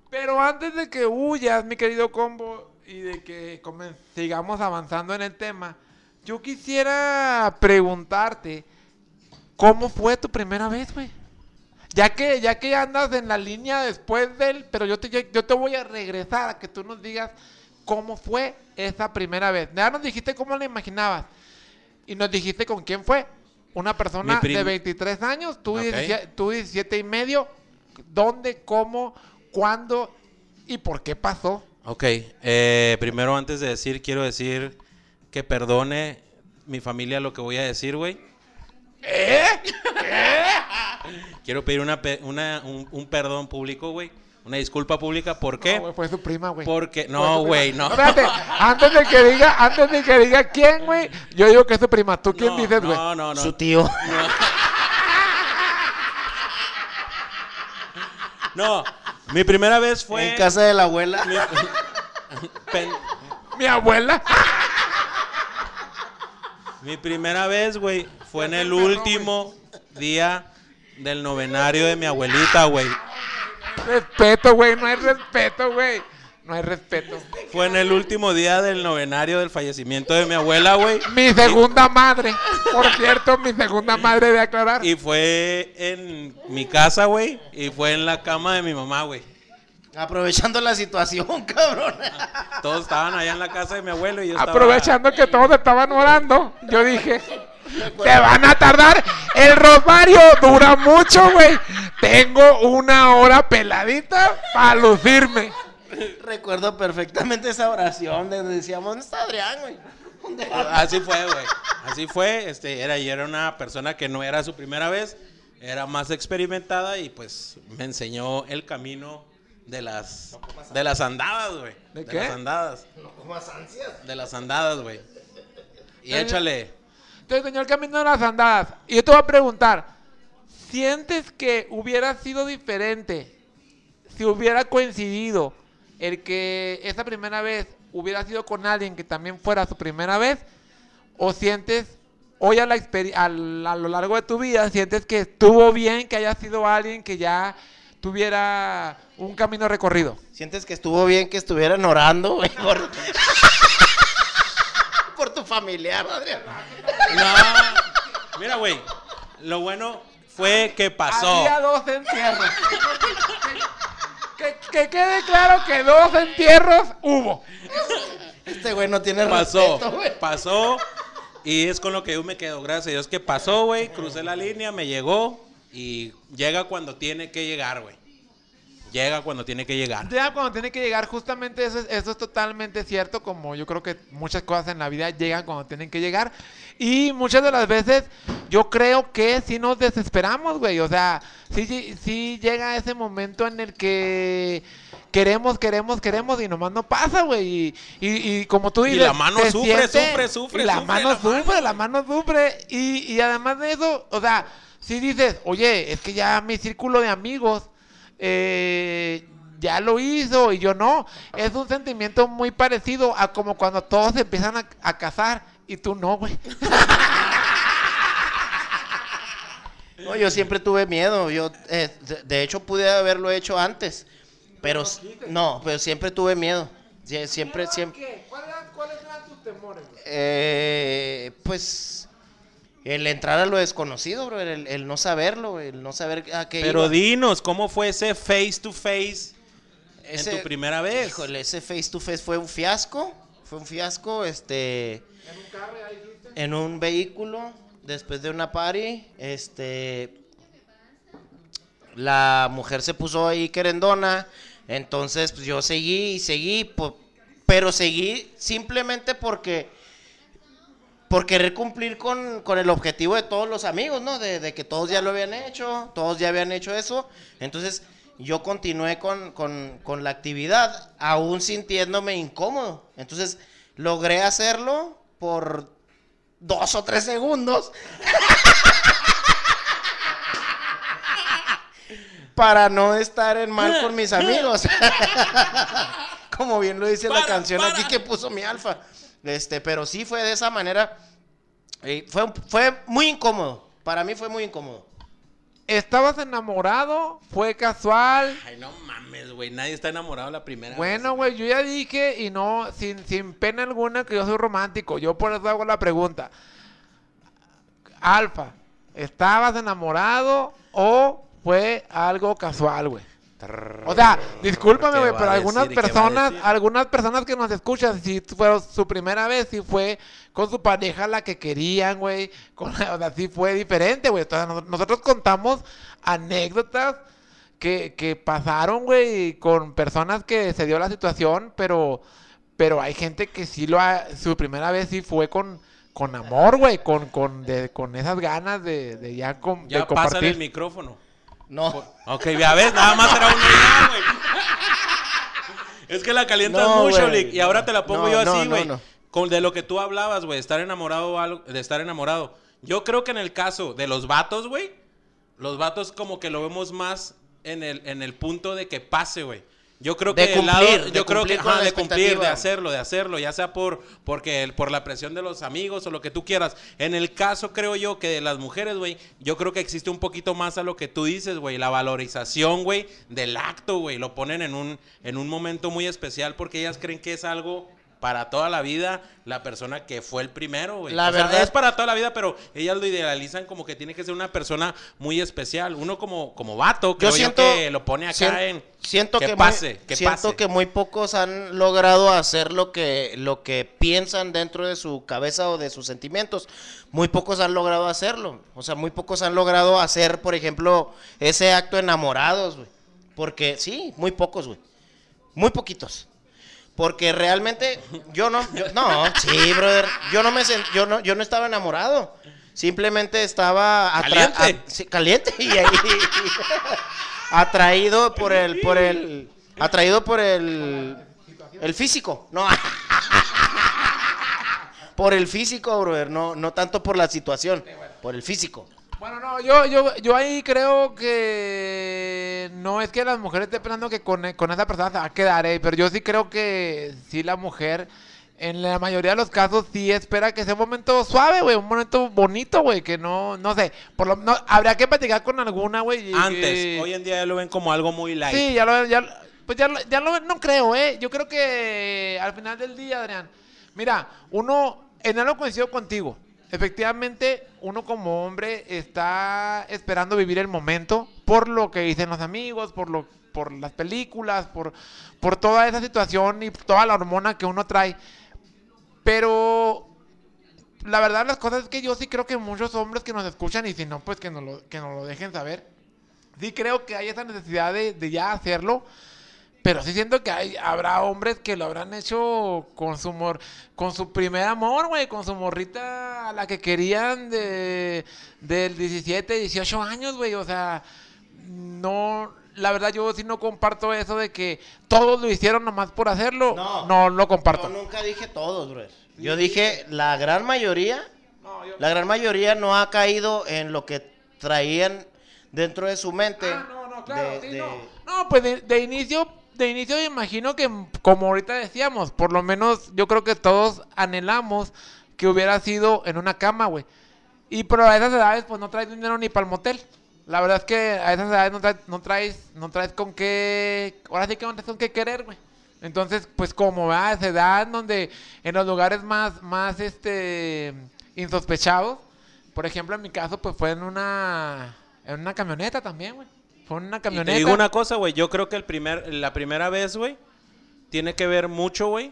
Pero antes de que huyas, mi querido combo, y de que sigamos avanzando en el tema, yo quisiera preguntarte, ¿cómo fue tu primera vez, güey? Ya que, ya que andas en la línea después del, pero yo te, yo te voy a regresar a que tú nos digas cómo fue esa primera vez. Ya nos dijiste cómo la imaginabas. Y nos dijiste con quién fue. Una persona de 23 años, tú, Ok. 17, tú 17 y medio. ¿Dónde, cómo, cuándo y por qué pasó? Ok, eh, primero antes de decir, quiero decir que perdone mi familia lo que voy a decir, güey. ¿Eh? Quiero pedir una, una- un, un perdón público, güey, Una disculpa pública, ¿por No, qué? fue su prima, güey. Porque, no, güey, no. Espérate, antes de que diga, antes de que diga quién, güey, yo digo que es su prima. ¿Tú quién No, dices, güey? No, no, no. Su tío. No, mi primera vez fue... En casa de la abuela. mi- pen- Mi abuela. Mi primera vez, güey, fue en el último día del novenario de mi abuelita, güey. Respeto, güey, no hay respeto, güey. No hay respeto. Fue en el último día del novenario del fallecimiento de mi abuela, güey. Mi segunda madre. Por cierto, mi segunda madre de aclarar. Y fue en mi casa, güey. Y fue en la cama de mi mamá, güey. Aprovechando la situación, cabrón. Todos estaban allá en la casa de mi abuelo y yo estaba... Aprovechando que todos estaban orando, yo dije, te van a tardar. El rosario dura mucho, güey. Tengo una hora peladita para lucirme. Recuerdo perfectamente esa oración donde decíamos, ¿dónde está Adrián, güey? ¿Dónde va?" Así fue, güey. Así fue. Este, era, y era una persona que no era su primera vez. Era más experimentada y pues me enseñó el camino de las, de las andadas, güey. ¿De De qué? las andadas. De las andadas, güey. Y échale. Entonces, señor Camino de las Andadas, y yo te voy a preguntar, ¿sientes que hubiera sido diferente si hubiera coincidido el que esa primera vez hubiera sido con alguien que también fuera su primera vez? ¿O sientes, hoy a, la a lo largo de tu vida, sientes que estuvo bien que haya sido alguien que ya tuviera un camino recorrido? ¿Sientes que estuvo bien que estuvieran orando? Por... tu familiar, Adrián. No. Mira, güey. Lo bueno fue que pasó. Había dos entierros. que, que quede claro que dos entierros hubo. Este güey no tiene Pasó. respeto, güey. Pasó. Y es con lo que yo me quedo. Gracias a Dios que pasó, güey. Crucé la línea, me llegó. Y llega cuando tiene que llegar, güey. Llega cuando tiene que llegar. Ya cuando tiene que llegar, justamente eso es, eso es totalmente cierto, como yo creo que muchas cosas en la vida llegan cuando tienen que llegar. Y muchas de las veces yo creo que sí nos desesperamos, güey. O sea, sí, sí llega ese momento en el que queremos, queremos, queremos y nomás no pasa, güey. Y, y- y como tú Y dices... la mano sufre, sufre, sufre, Y la sufre mano la mano. sufre, la mano sufre. Y, y además de eso, o sea, si dices, oye, es que ya mi círculo de amigos eh, ya lo hizo y yo no. Es un sentimiento muy parecido a como cuando todos se empiezan a, a casar y tú no, güey. No, yo siempre tuve miedo. Yo, eh, de, de hecho, pude haberlo hecho antes. Pero, no, pero siempre tuve miedo. Sie- Siempre, siempre. ¿Cuáles eran tus temores? Eh, pues, el entrar a lo desconocido, bro. El, el no saberlo, el no saber a qué Pero iba. dinos, ¿cómo fue ese face to face en tu primera vez? Híjole, ese face to face fue un fiasco. Fue un fiasco, este. En un vehículo, después de una party, este. La mujer se puso ahí querendona. Entonces, pues yo seguí y seguí. pero seguí simplemente porque. Por querer cumplir con, con el objetivo de todos los amigos, ¿no? De, de que todos ya lo habían hecho, todos ya habían hecho eso. Entonces, yo continué con, con- con la actividad, aún sintiéndome incómodo. Entonces, logré hacerlo por dos o tres segundos. Para no estar en mal con mis amigos. Como bien lo dice la canción para. aquí que puso mi alfa. Este, pero sí fue de esa manera. eh, fue, fue muy incómodo. Para mí fue muy incómodo. ¿Estabas enamorado? ¿Fue casual? Ay, no mames, güey. Nadie está enamorado la primera Bueno, vez. güey, yo ya dije y no, sin, sin pena alguna que yo soy romántico. Yo por eso hago la pregunta. Alfa, ¿estabas enamorado o fue algo casual, güey? O sea, discúlpame, ¿Qué güey, pero algunas personas, algunas personas que nos escuchan, si fue su primera vez, si fue con su pareja la que querían, güey, con, o sea, sí fue diferente, güey. Nosotros contamos anécdotas que, que pasaron, güey, con personas que se dio la situación, pero, pero hay gente que sí lo ha, su primera vez sí fue con, con amor, güey, con, con, de- con esas ganas de, de ya, com- de Ya pásale compartir. el micrófono. No. Ok, ya ves, nada más era y ya, güey. Es que la calientas No, mucho. Lick, y ahora te la pongo No, yo así, güey. no. Con de lo que tú hablabas, güey, estar enamorado o algo- de estar enamorado. Yo creo que en el caso de los vatos, güey, los vatos como que lo vemos más en el, en el punto de que pase, güey. Yo creo De que el lado, cumplir, de yo creo que cumplir ajá, la de cumplir, de hacerlo, de hacerlo, ya sea por porque por la presión de los amigos o lo que tú quieras. En el caso creo yo que de las mujeres, güey, yo creo que existe un poquito más a lo que tú dices, güey, la valorización, güey, del acto, güey, lo ponen en un en un momento muy especial porque ellas creen que es algo para toda la vida la persona que fue el primero, güey. La O sea, verdad- es para toda la vida, pero ellas lo idealizan como que tiene que ser una persona muy especial. Uno como, como vato, creo yo, siento que lo pone acá en... siento que, que, pase, muy, que siento pase. que muy pocos han logrado hacer lo que lo que piensan dentro de su cabeza o de sus sentimientos. Muy pocos han logrado hacerlo. O sea, muy pocos han logrado hacer, por ejemplo, ese acto enamorados, güey. Porque sí, muy pocos, güey. Muy poquitos. Porque realmente yo no, yo- no, sí, brother, yo no me sen- yo no, yo no estaba enamorado. Simplemente estaba atra- Caliente. a- sí, caliente y ahí atraído por el por el atraído por el el físico, no. por el físico, brother, no no tanto por la situación, por el físico. Bueno, no, yo, yo, yo ahí creo que no es que las mujeres estén pensando que con, con esa persona se va a quedar, eh, pero yo sí creo que sí la mujer, en la mayoría de los casos, sí espera que sea un momento suave, güey, un momento bonito, güey, que no, no sé, por lo no, habría que platicar con alguna, güey. Antes, hoy en día ya lo ven como algo muy light. Sí, ya lo, ya, pues ya, lo- ya lo, no creo, ¿eh? Yo creo que al final del día, Adrián, mira, uno, en algo coincido contigo. Efectivamente, uno como hombre está esperando vivir el momento por lo que dicen los amigos, por lo, por las películas, por, por toda esa situación y toda la hormona que uno trae. Pero la verdad las cosas es que yo sí creo que muchos hombres que nos escuchan y si no, pues que nos lo, que nos lo dejen saber. Sí creo que hay esa necesidad de, de ya hacerlo. Pero sí siento que hay, habrá hombres que lo habrán hecho con su mor, con su primer amor, güey, con su morrita a la que querían de del 17, 18 años, güey. O sea, no, la verdad yo sí no comparto eso de que todos lo hicieron nomás por hacerlo. No. No, lo comparto. Yo nunca dije todos, brother. Yo dije la gran mayoría, la gran mayoría no ha caído en lo que traían dentro de su mente. Ah, no, no, claro, de- sí, de- no. No, pues de, de inicio, de inicio me imagino que, como ahorita decíamos, por lo menos yo creo que todos anhelamos que hubiera sido en una cama, güey. Y pero a esas edades, pues no traes dinero ni para el motel. La verdad es que a esas edades no traes, no traes, no traes con qué, ahora sí que no traes con qué querer, güey. Entonces, pues como a esa edad donde en los lugares más, más, este, insospechados, por ejemplo, en mi caso, pues fue en una, en una camioneta también, güey. En una Y camioneta. te digo una cosa, güey. Yo creo que el primer, la primera vez, güey, tiene que ver mucho, güey,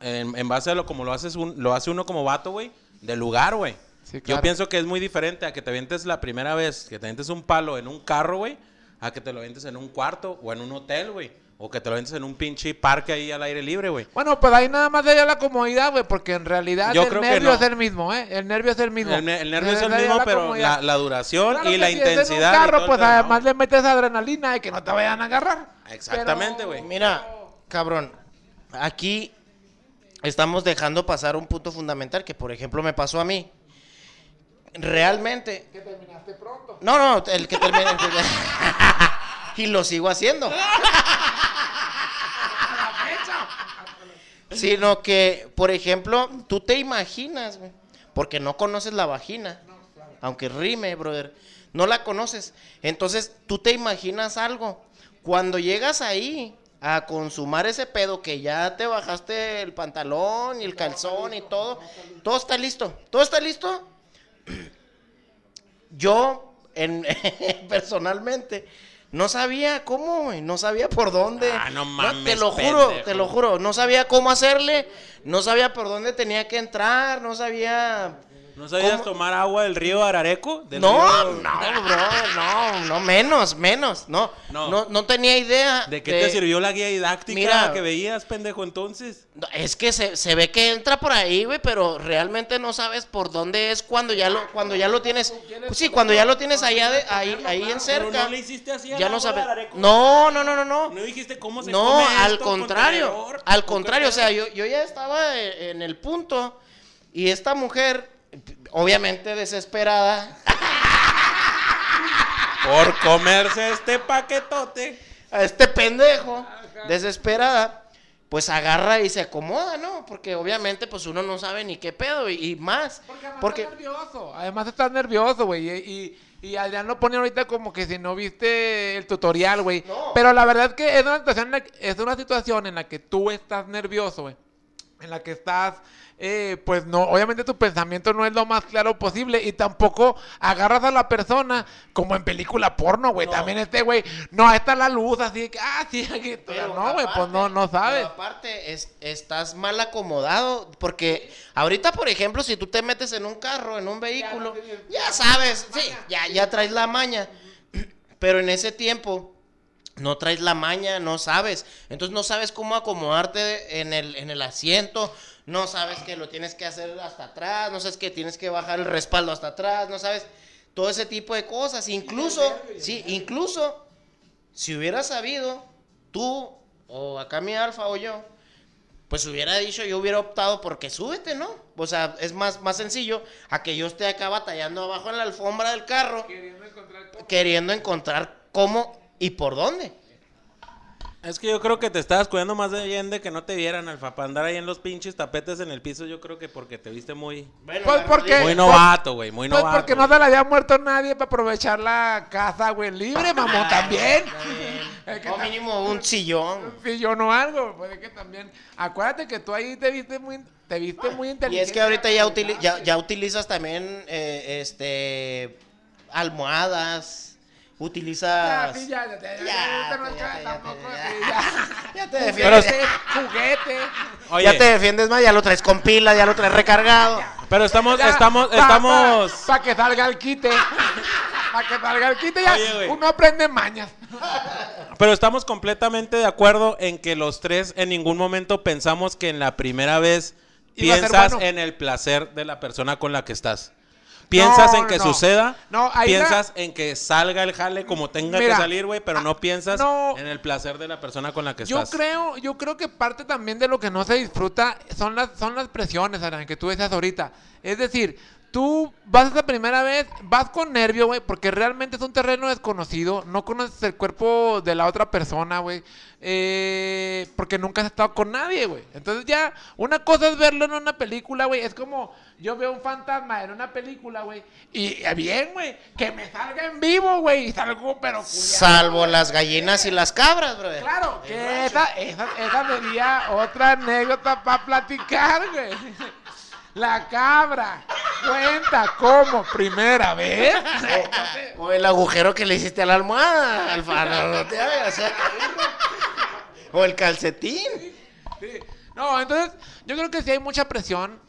en, en base a lo como lo haces un- lo hace uno como vato, güey, del lugar, güey. Sí, Yo pienso que es muy diferente a que te avientes la primera vez, que te avientes un palo en un carro, güey, a que te lo avientes en un cuarto o en un hotel, güey. O que te lo avientes en un pinche parque ahí al aire libre, güey. Bueno, pues ahí nada más sería la comodidad, güey, porque en realidad Yo el creo que nervio no. es el mismo, ¿eh? El nervio es el mismo. El, ne- el nervio es el mismo, la pero comodidad. la, la duración Claro y que la si es en un intensidad. y carro, todo el pues pedo, además ¿no? le metes adrenalina y que no te vayan a agarrar. Exactamente, Pero- güey. Mira, cabrón, aquí estamos dejando pasar un punto fundamental que, por ejemplo, me pasó a mí. Realmente. Que terminaste pronto. No, no, el que termine. y lo sigo haciendo. Sino que, por ejemplo, tú te imaginas, porque no conoces la vagina, aunque rime, brother, no la conoces. Entonces, tú te imaginas algo. Cuando llegas ahí a consumar ese pedo que ya te bajaste el pantalón y el calzón y todo, todo está listo, todo está listo. Yo, en, personalmente, no sabía cómo, güey, no sabía por dónde. Ah, no mames, te lo juro, pendejo. te lo juro, no sabía cómo hacerle, no sabía por dónde tenía que entrar, no sabía ¿No sabías ¿Cómo? tomar agua del río Arareco? Del No, río- no, bro, no, no, menos, menos, no, No. no, no, tenía idea. ¿De qué te sirvió la guía didáctica Mira. que veías, pendejo, entonces? Es que se, se ve que entra por ahí, güey, pero realmente no sabes por dónde es cuando ya lo, cuando ya lo tienes, pues sí, cuando ya lo tienes allá de, ahí, ahí en Pero cerca. no le hiciste así al ya no sabes. Arareco. No, no, no, no, no. No dijiste cómo se No, come al esto contrario, al ¿o qué contrario, o sea, yo, yo ya estaba e- en el punto y esta mujer, obviamente desesperada, Por comerse este paquetote. a este pendejo, desesperada, pues agarra y se acomoda, ¿no? Porque obviamente pues uno no sabe ni qué pedo y, y más. Porque además Porque, estás nervioso. Además estás nervioso, güey. Y, y, y Adrián lo pone ahorita como que si no viste el tutorial, güey. No. Pero la verdad es que es una situación en la que, es una situación en la que tú estás nervioso, güey. En la que estás, eh, pues no, obviamente tu pensamiento no es lo más claro posible y tampoco agarras a la persona como en película porno, güey. No. También este güey, no, ahí está la luz, así que, ah, sí, aquí, pero no, güey, pues aparte- no, no sabes. pero aparte, es- estás mal acomodado. Porque ahorita, por ejemplo, si tú te metes en un carro, en un vehículo, ya sabes, sí, ya, ya traes la maña. Pero en ese tiempo no traes la maña, no sabes. Entonces no sabes cómo acomodarte en el, en el asiento. No sabes que lo tienes que hacer hasta atrás. No sabes que tienes que bajar el respaldo hasta atrás. No sabes todo ese tipo de cosas. Incluso, sí, incluso si hubiera sabido, tú o acá mi alfa o yo, pues hubiera dicho, yo hubiera optado porque súbete, ¿no? O sea, es más, más sencillo a que yo esté acá batallando abajo en la alfombra del carro, queriendo encontrar cómo y por dónde. Es que yo creo que te estabas cuidando más de Allende que no te vieran, Alfa, para andar ahí en los pinches tapetes en el piso, yo creo que porque te viste muy... Bueno, Pues porque- Muy novato, güey, muy Pues novato. porque no se le había muerto nadie para aprovechar la casa, güey, libre, mamón, también. Es que O mínimo un sillón. Si yo no algo, pues es que también. Acuérdate que tú ahí te viste muy, te viste muy Y inteligente. es que ahorita ya, utili- ya, ya utilizas también, eh, este, almohadas, utilizas... ya, ya, te Pero- defiendes. Juguete. Oye, Ya te defiendes más, ya lo traes con pila, ya lo traes recargado. pero estamos, Ya, estamos, pa- estamos... Para que salga el quite. Para que salga el quite, ya Oye, uno aprende mañas. Pero estamos completamente de acuerdo en que los tres en ningún momento pensamos que en la primera vez piensas bueno. en el placer de la persona con la que estás. Piensas No, en que no. suceda, No, ahí la- piensas en que salga el jale como tenga Mira, que salir, güey, pero no ah, piensas no. en el placer de la persona con la que Yo estás. creo, yo creo que parte también de lo que no se disfruta son las, son las presiones, Aran, que tú decías ahorita. Es decir, tú vas esa primera vez, vas con nervio, güey, porque realmente es un terreno desconocido, no conoces el cuerpo de la otra persona, güey, eh, porque nunca has estado con nadie, güey. Entonces ya, una cosa es verlo en una película, güey, es como yo veo un fantasma en una película, güey, y eh, bien, güey, que me salga en vivo, güey, y salgo pero culiado, Salvo las gallinas y las cabras, brother. Claro, que esa, esa, esa sería otra anécdota para platicar, güey. La cabra cuenta como primera vez. O el agujero que le hiciste a la almohada, Alfaro, no te hagas. O el calcetín. Sí. No, entonces yo creo que sí hay mucha presión,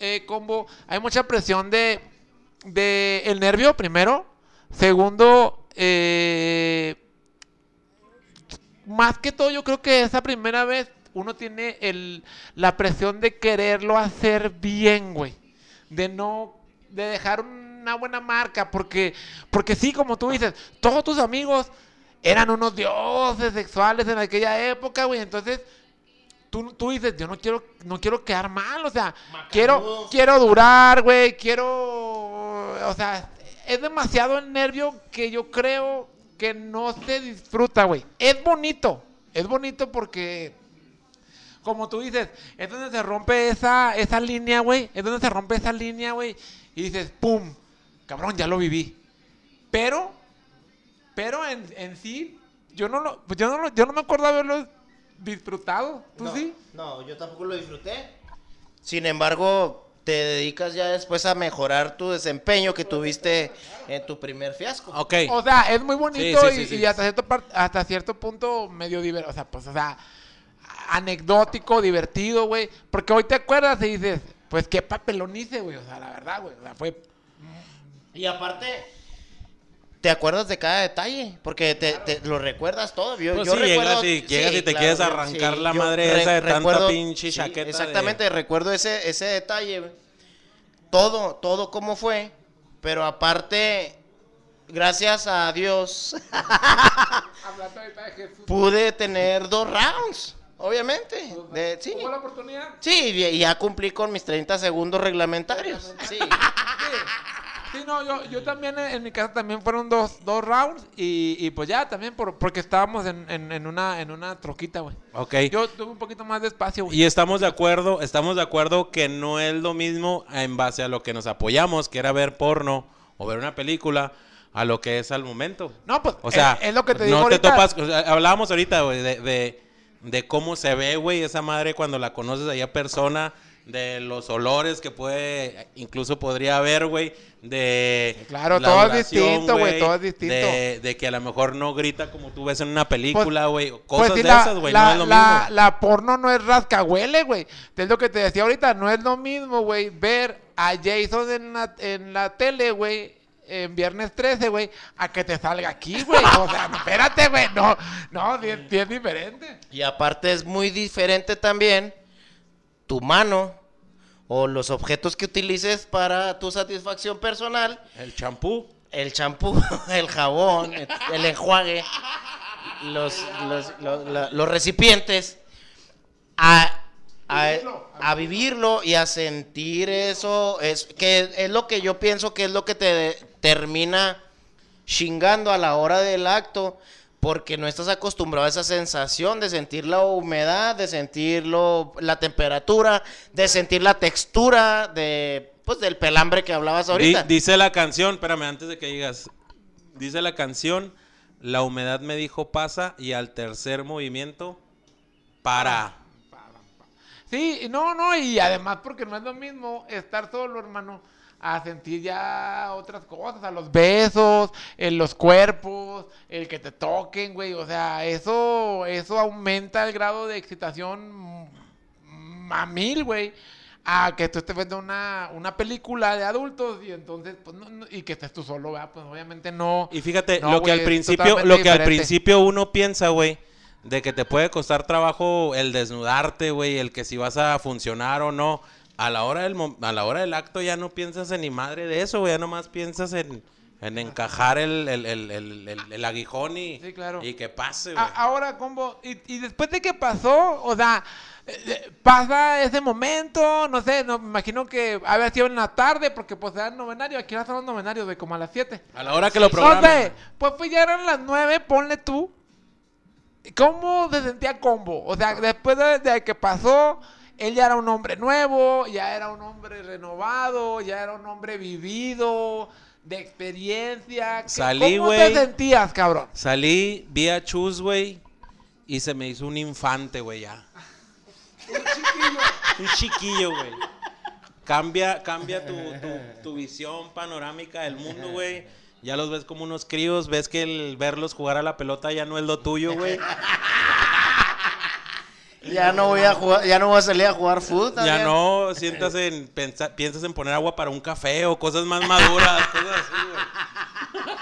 eh, combo. Hay mucha presión de, de el nervio, primero. Segundo, eh, más que todo yo creo que esa primera vez uno tiene el, la presión de quererlo hacer bien, güey. De no, de dejar una buena marca, porque, porque sí, como tú dices, todos tus amigos eran unos dioses sexuales en aquella época, güey. Entonces, tú, tú dices, yo no quiero, no quiero quedar mal, o sea, quiero, quiero durar, güey, quiero, o sea, es demasiado el nervio que yo creo que no se disfruta, güey. Es bonito, es bonito porque, como tú dices, es donde se rompe esa, esa línea, güey, es donde se rompe esa línea, güey, y dices, pum, cabrón, ya lo viví. Pero, pero en, en sí, yo no lo, pues yo no lo- yo no me acuerdo haberlo disfrutado. ¿Tú no, sí? No, yo tampoco lo disfruté. Sin embargo, te dedicas ya después a mejorar tu desempeño que tuviste en tu primer fiasco. Ok. O sea, es muy bonito Sí, sí, y, sí, y sí. hasta cierto par- hasta cierto punto medio divertido, o sea, pues o sea, anecdótico, divertido, güey, porque hoy te acuerdas y dices, pues qué papelón hice, güey. O sea, la verdad, güey. O sea, fue. Y aparte, te acuerdas de cada detalle, porque te, te lo recuerdas todo. Yo, Pues yo sí, recuerdo, llegas y- llegas y te claro, quieres arrancar la madre esa de tanta pinche chaqueta de- Exactamente, recuerdo ese, ese detalle. Todo, todo cómo fue, pero aparte, gracias a Dios, pude tener dos rounds, obviamente. De, sí, ¿Tuvo la oportunidad? sí, y ya cumplí con mis 30 segundos reglamentarios. Sí. Sí, no, yo, yo también en, en mi casa también fueron dos, dos rounds y, y pues ya también por, porque estábamos en, en, en una, en una troquita, güey. Ok. Yo tuve un poquito más de espacio, güey. Y estamos de acuerdo, estamos de acuerdo que no es lo mismo en base a lo que nos apoyamos, que era ver porno o ver una película, a lo que es al momento. No, pues O sea, es, es lo que te digo no ahorita. te topas, o sea, hablábamos ahorita, güey, de, de, de cómo se ve, güey, esa madre cuando la conoces allá persona, de los olores que puede, incluso podría haber, güey, de... Claro, la todo es distinto, güey, todo es distinto. De, de que a lo mejor no grita como tú ves en una película, güey, Pues cosas sí, de la, esas, güey, no es lo la- mismo. la porno no es rascahuele, güey. Es lo que te decía ahorita, no es lo mismo, güey, ver a Jason en la, en la tele, güey, en viernes 13, güey, a que te salga aquí, güey. O sea, espérate, güey, no, no, sí, es- diferente. Y aparte es muy diferente también tu mano o los objetos que utilices para tu satisfacción personal, El champú. el champú, el jabón, el, el enjuague, los, los, los recipientes, a, a, a vivirlo y a sentir eso, es, que es lo que yo pienso que es lo que te termina chingando a la hora del acto, porque no estás acostumbrado a esa sensación de sentir la humedad, de sentirlo, la temperatura, de sentir la textura de, pues, del pelambre que hablabas ahorita. dice la canción, espérame, antes de que digas. Dice la canción, la humedad me dijo pasa y al tercer movimiento, para. Sí, no, no, y además porque no es lo mismo estar solo, hermano, a sentir ya otras cosas, a los besos, en los cuerpos, el que te toquen, güey, o sea, eso, eso aumenta el grado de excitación a mil, güey, a que tú estés viendo una, una película de adultos y entonces, pues, no- no- y que estés tú solo, ¿verdad? Pues obviamente no. Y fíjate, No, lo que al principio, lo que al principio uno piensa, güey, de que te puede costar trabajo el desnudarte, güey, el que si vas a funcionar o no. A la hora del mo- a la hora del acto ya no piensas en ni madre de eso, güey, ya nomás piensas en, en encajar el, el, el, el, el- el aguijón y, Sí, claro. y que pase, güey. Ahora, combo, y, y después de que pasó, o sea, eh, eh, pasa ese momento, no sé, no, me imagino que había sido en la tarde, porque pues eran novenarios, aquí ahora son los novenarios de como a las 7. A la hora que lo No programan. sé, pues, pues ya eran las 9, ponle tú. ¿Cómo se sentía combo? O sea, después de, de que pasó, él ya era un hombre nuevo, ya era un hombre renovado, ya era un hombre vivido, de experiencia. ¿Qué- Salí, ¿Cómo te güey. sentías, cabrón? Salí, vi a Chus, güey, y se me hizo un infante, güey, ya. Un chiquillo, güey. Cambia, cambia tu, tu- tu visión panorámica del mundo, güey. Ya los ves como unos críos, ves que el verlos jugar a la pelota ya no es lo tuyo, güey. Ya no voy a jugar, ya no voy a salir a jugar fútbol. Ya no sientas en, pensa- piensas en poner agua para un café o cosas más maduras, cosas así, güey.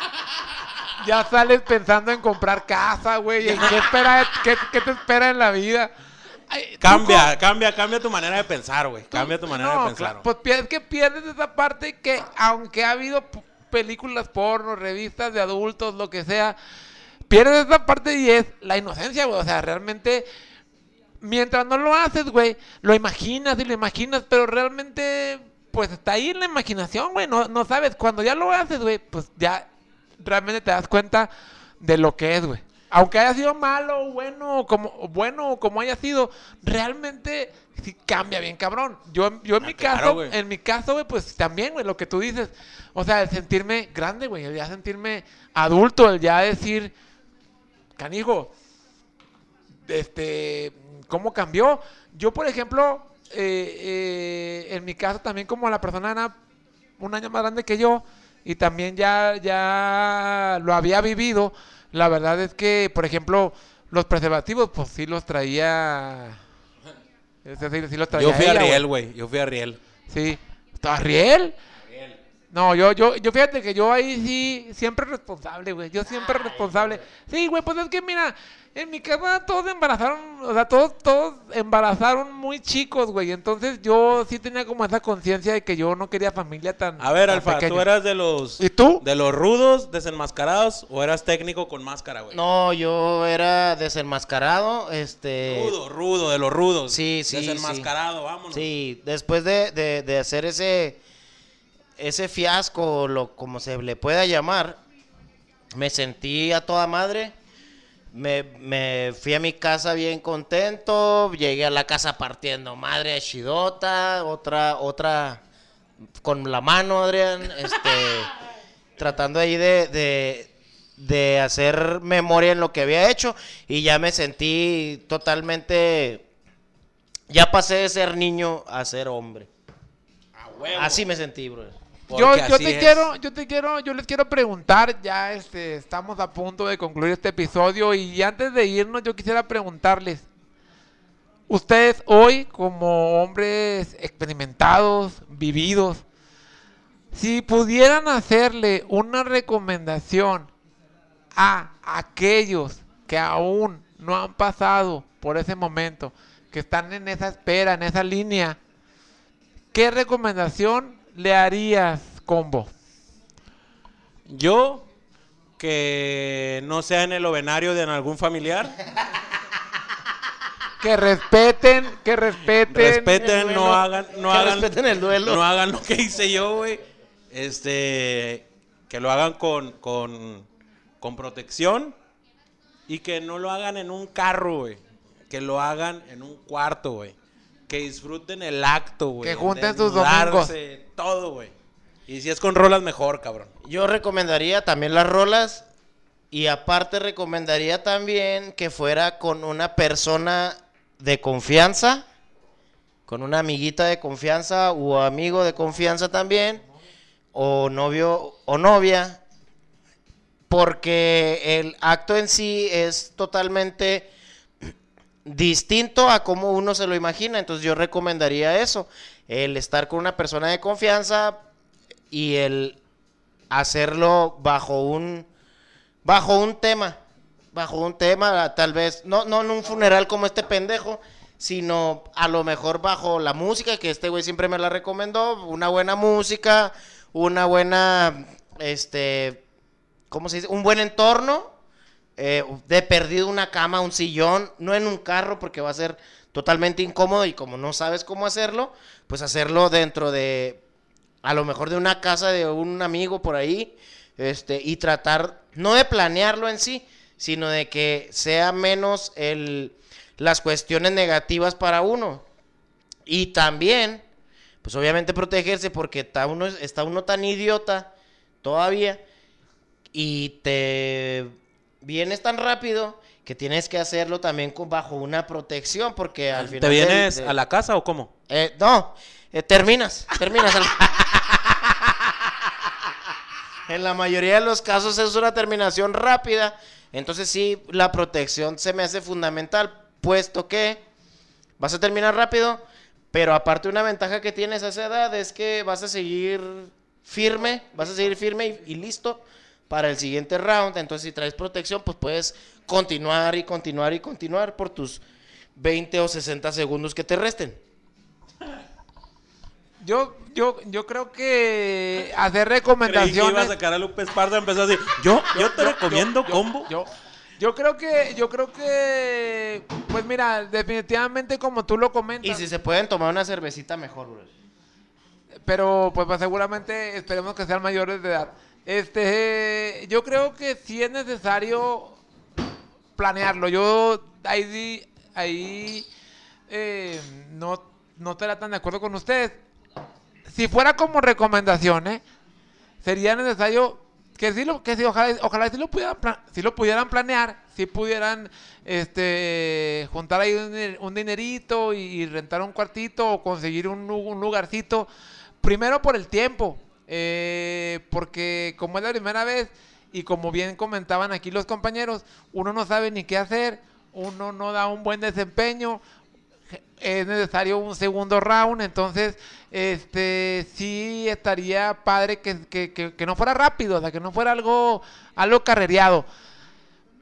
Ya sales pensando en comprar casa, güey. ¿en ¿Qué, espera, qué, qué te espera en la vida? Ay, Cambia, cambia, cambia tu manera de pensar, güey. Cambia tu manera no, de pensar. claro, Pues pierdes que pierdes esa parte que, aunque ha habido películas porno, revistas de adultos, lo que sea, pierdes esa parte y es la inocencia, güey. O sea, realmente, mientras no lo haces, güey, lo imaginas y lo imaginas, pero realmente, pues está ahí en la imaginación, güey. No, no sabes, cuando ya lo haces, güey, pues ya realmente te das cuenta de lo que es, güey. Aunque haya sido malo o bueno, como, bueno o como haya sido, realmente sí cambia bien, cabrón. Yo, yo en Ah, mi claro, caso, en mi caso, güey, pues también, güey, lo que tú dices. O sea, el sentirme grande, güey, el ya sentirme adulto, el ya decir, canijo, este, ¿cómo cambió? Yo, por ejemplo, eh, eh, en mi caso también como la persona era un año más grande que yo y también ya, ya lo había vivido, la verdad es que, por ejemplo, los preservativos, pues sí los traía... es decir, sí los traía Yo fui a ella. Riel, güey. Yo fui a Riel. Sí. ¿Arriel? No, yo, yo, yo fíjate que yo ahí sí, siempre responsable, güey. Yo siempre responsable. Sí, güey, pues es que mira, en mi casa todos embarazaron, o sea, todos, todos embarazaron muy chicos, güey. Entonces yo sí tenía como esa conciencia de que yo no quería familia tan. A ver, tan Alfa, ¿tú eras de los ¿Y tú? de los rudos, desenmascarados o eras técnico con máscara, güey? No, yo era desenmascarado, este... Rudo, rudo, de los rudos. Sí, sí, Desenmascarado, vámonos. Sí, después de, de- de hacer ese, ese fiasco, lo, como se le pueda llamar, me sentí a toda madre. Me, me fui a mi casa bien contento. Llegué a la casa partiendo madre chidota. Otra, otra con la mano, Adrián. Este, tratando ahí de, de, de hacer memoria en lo que había hecho. Y ya me sentí totalmente ya pasé de ser niño a ser hombre. A huevo. Así me sentí, bro. Yo, yo te es. quiero, yo te quiero, yo les quiero preguntar, ya este, estamos a punto de concluir este episodio y antes de irnos yo quisiera preguntarles, ustedes hoy como hombres experimentados, vividos, si pudieran hacerle una recomendación a aquellos que aún no han pasado por ese momento, que están en esa espera, en esa línea, ¿Qué recomendación le harías, Combo? Yo, que no sea en el ovenario de algún familiar. Que respeten, que respeten. Respeten, no hagan, no Que hagan, respeten el duelo. no hagan lo que hice yo, güey. Este, que lo hagan con, con, con protección y que no lo hagan en un carro, güey. Que lo hagan en un cuarto, güey. Que disfruten el acto, güey. Que junten sus desnudarse, Todo, güey. Y si es con rolas, mejor, cabrón. Yo recomendaría también las rolas. Y aparte recomendaría también que fuera con una persona de confianza. Con una amiguita de confianza o amigo de confianza también. O novio o novia. Porque el acto en sí es totalmente distinto a como uno se lo imagina. Entonces yo recomendaría eso. El estar con una persona de confianza y el hacerlo bajo un bajo un tema bajo un tema tal vez no no en un funeral como este pendejo sino a lo mejor bajo la música que este güey siempre me la recomendó una buena música una buena este cómo se dice un buen entorno eh, de perdido una cama un sillón no en un carro porque va a ser totalmente incómodo y como no sabes cómo hacerlo pues hacerlo dentro de a lo mejor de una casa de un amigo por ahí, este, y tratar, no de planearlo en sí, sino de que sea menos el, las cuestiones negativas para uno. Y también, pues obviamente protegerse porque está uno, está uno tan idiota todavía y te vienes tan rápido que tienes que hacerlo también con, bajo una protección porque al final... ¿Te vienes de- a la casa o cómo? eh, no, eh, terminas, terminas. al- en la mayoría de los casos es una terminación rápida. Entonces sí, la protección se me hace fundamental, puesto que vas a terminar rápido, pero aparte una ventaja que tienes a esa edad es que vas a seguir firme, vas a seguir firme y, y listo para el siguiente round. Entonces si traes protección, pues puedes continuar y continuar y continuar por tus 20 o 60 segundos que te resten. Yo, yo, yo creo que hacer Creí que iba a recomendaciones. sacar a Lupe Esparza, empezó así. Yo, yo te recomiendo yo- combo. Yo, yo creo que, yo creo que, pues mira, definitivamente como tú lo comentas. Y si se pueden tomar una cervecita, mejor, bro. Pero pues, pues, seguramente esperemos que sean mayores de edad. Este, yo creo que sí es necesario planearlo. Yo ahí, ahí eh, no, no estaría tan de acuerdo con ustedes. Si fuera como recomendación, ¿eh? sería necesario que sí, lo, que sí, ojalá, ojalá sí lo pudieran, sí lo pudieran planear, si pudieran este, juntar ahí un, diner- un dinerito y, rentar un cuartito o conseguir un lugarcito. Primero por el tiempo, eh, porque como es la primera vez y como bien comentaban aquí los compañeros, uno no sabe ni qué hacer, uno no da un buen desempeño, es necesario un segundo round, entonces este sí estaría padre que, que- que- no fuera rápido, o sea, que no fuera algo, algo carrereado.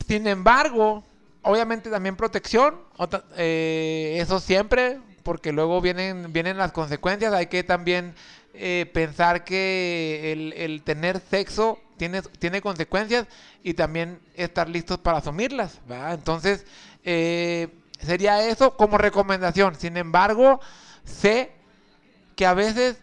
Sin embargo, obviamente también protección, eh, eso siempre, porque luego vienen, vienen las consecuencias. Hay que también eh, pensar que el, el tener sexo tiene, tiene consecuencias y también estar listos para asumirlas. Entonces, eh, sería eso como recomendación. Sin embargo, sé que a veces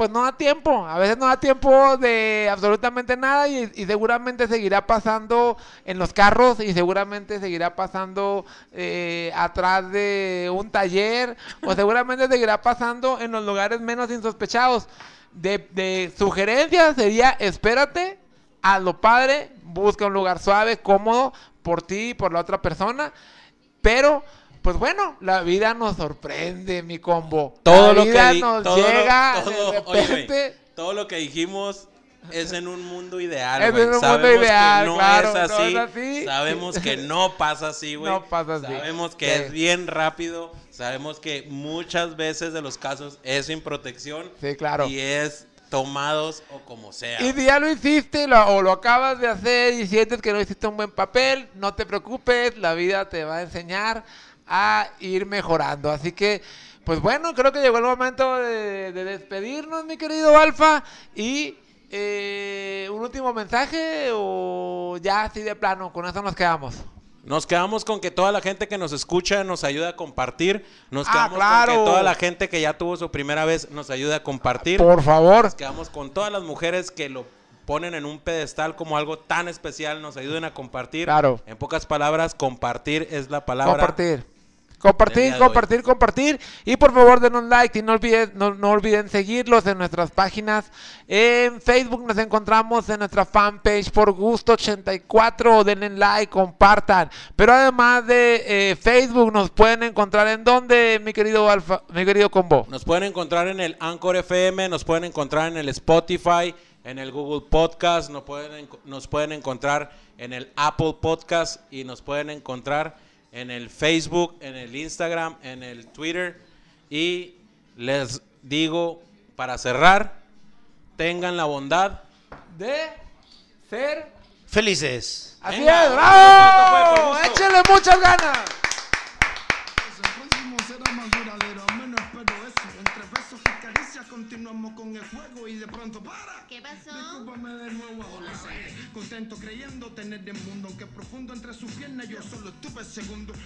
pues no da tiempo, a veces no da tiempo de absolutamente nada y, seguramente seguirá pasando en los carros y seguramente seguirá pasando eh, atrás de un taller o seguramente seguirá pasando en los lugares menos insospechados. De, de sugerencia sería espérate, a lo padre, busca un lugar suave, cómodo por ti y por la otra persona, pero... Pues bueno, la vida nos sorprende, mi combo. Todo la lo que nos todo lo- llega todo- de repente. todo lo que dijimos es en un mundo ideal, Es güey. en un mundo Sabemos ideal, que no claro, es no así. es así. Sabemos que no pasa así, güey. No pasa así. Sabemos que Sí. es bien rápido. Sabemos que muchas veces de los casos es sin protección. Sí, claro. Y es tomados o como sea. Y si ya lo hiciste lo- o lo acabas de hacer y sientes que no hiciste un buen papel, no te preocupes, la vida te va a enseñar a ir mejorando. Así que, pues bueno, creo que llegó el momento de, de despedirnos, mi querido Alfa. Y eh, un último mensaje o ya así de plano, con eso nos quedamos. Nos quedamos con que toda la gente que nos escucha nos ayuda a compartir. Nos Ah, quedamos claro. con que toda la gente que ya tuvo su primera vez nos ayuda a compartir. Por favor. Nos quedamos con todas las mujeres que lo ponen en un pedestal como algo tan especial, nos ayuden a compartir. Claro. En pocas palabras, compartir es la palabra. Compartir. Compartir, compartir, compartir. Y por favor denos like y no olviden, no, no olviden seguirlos en nuestras páginas. En Facebook nos encontramos en nuestra fanpage por gusto 84. Denle like, compartan. Pero además de eh, Facebook nos pueden encontrar en donde, mi querido Alfa, mi querido Combo. Nos pueden encontrar en el Anchor FM, nos pueden encontrar en el Spotify, en el Google Podcast, nos pueden, enco- nos pueden encontrar en el Apple Podcast y nos pueden encontrar en el Facebook, en el Instagram, en el Twitter. Y les digo, para cerrar, tengan la bondad. De ser. Felices. Así Venga, es. ¡Échenle muchas ganas! El próximo será más duradero, al menos espero eso. Entre besos y continuamos con el juego y de pronto para. ¿Qué pasó? Discúlpame de nuevo, adolescente. Contento creyendo tener el mundo, aunque profundo entre sus piernas yo solo estuve segundo.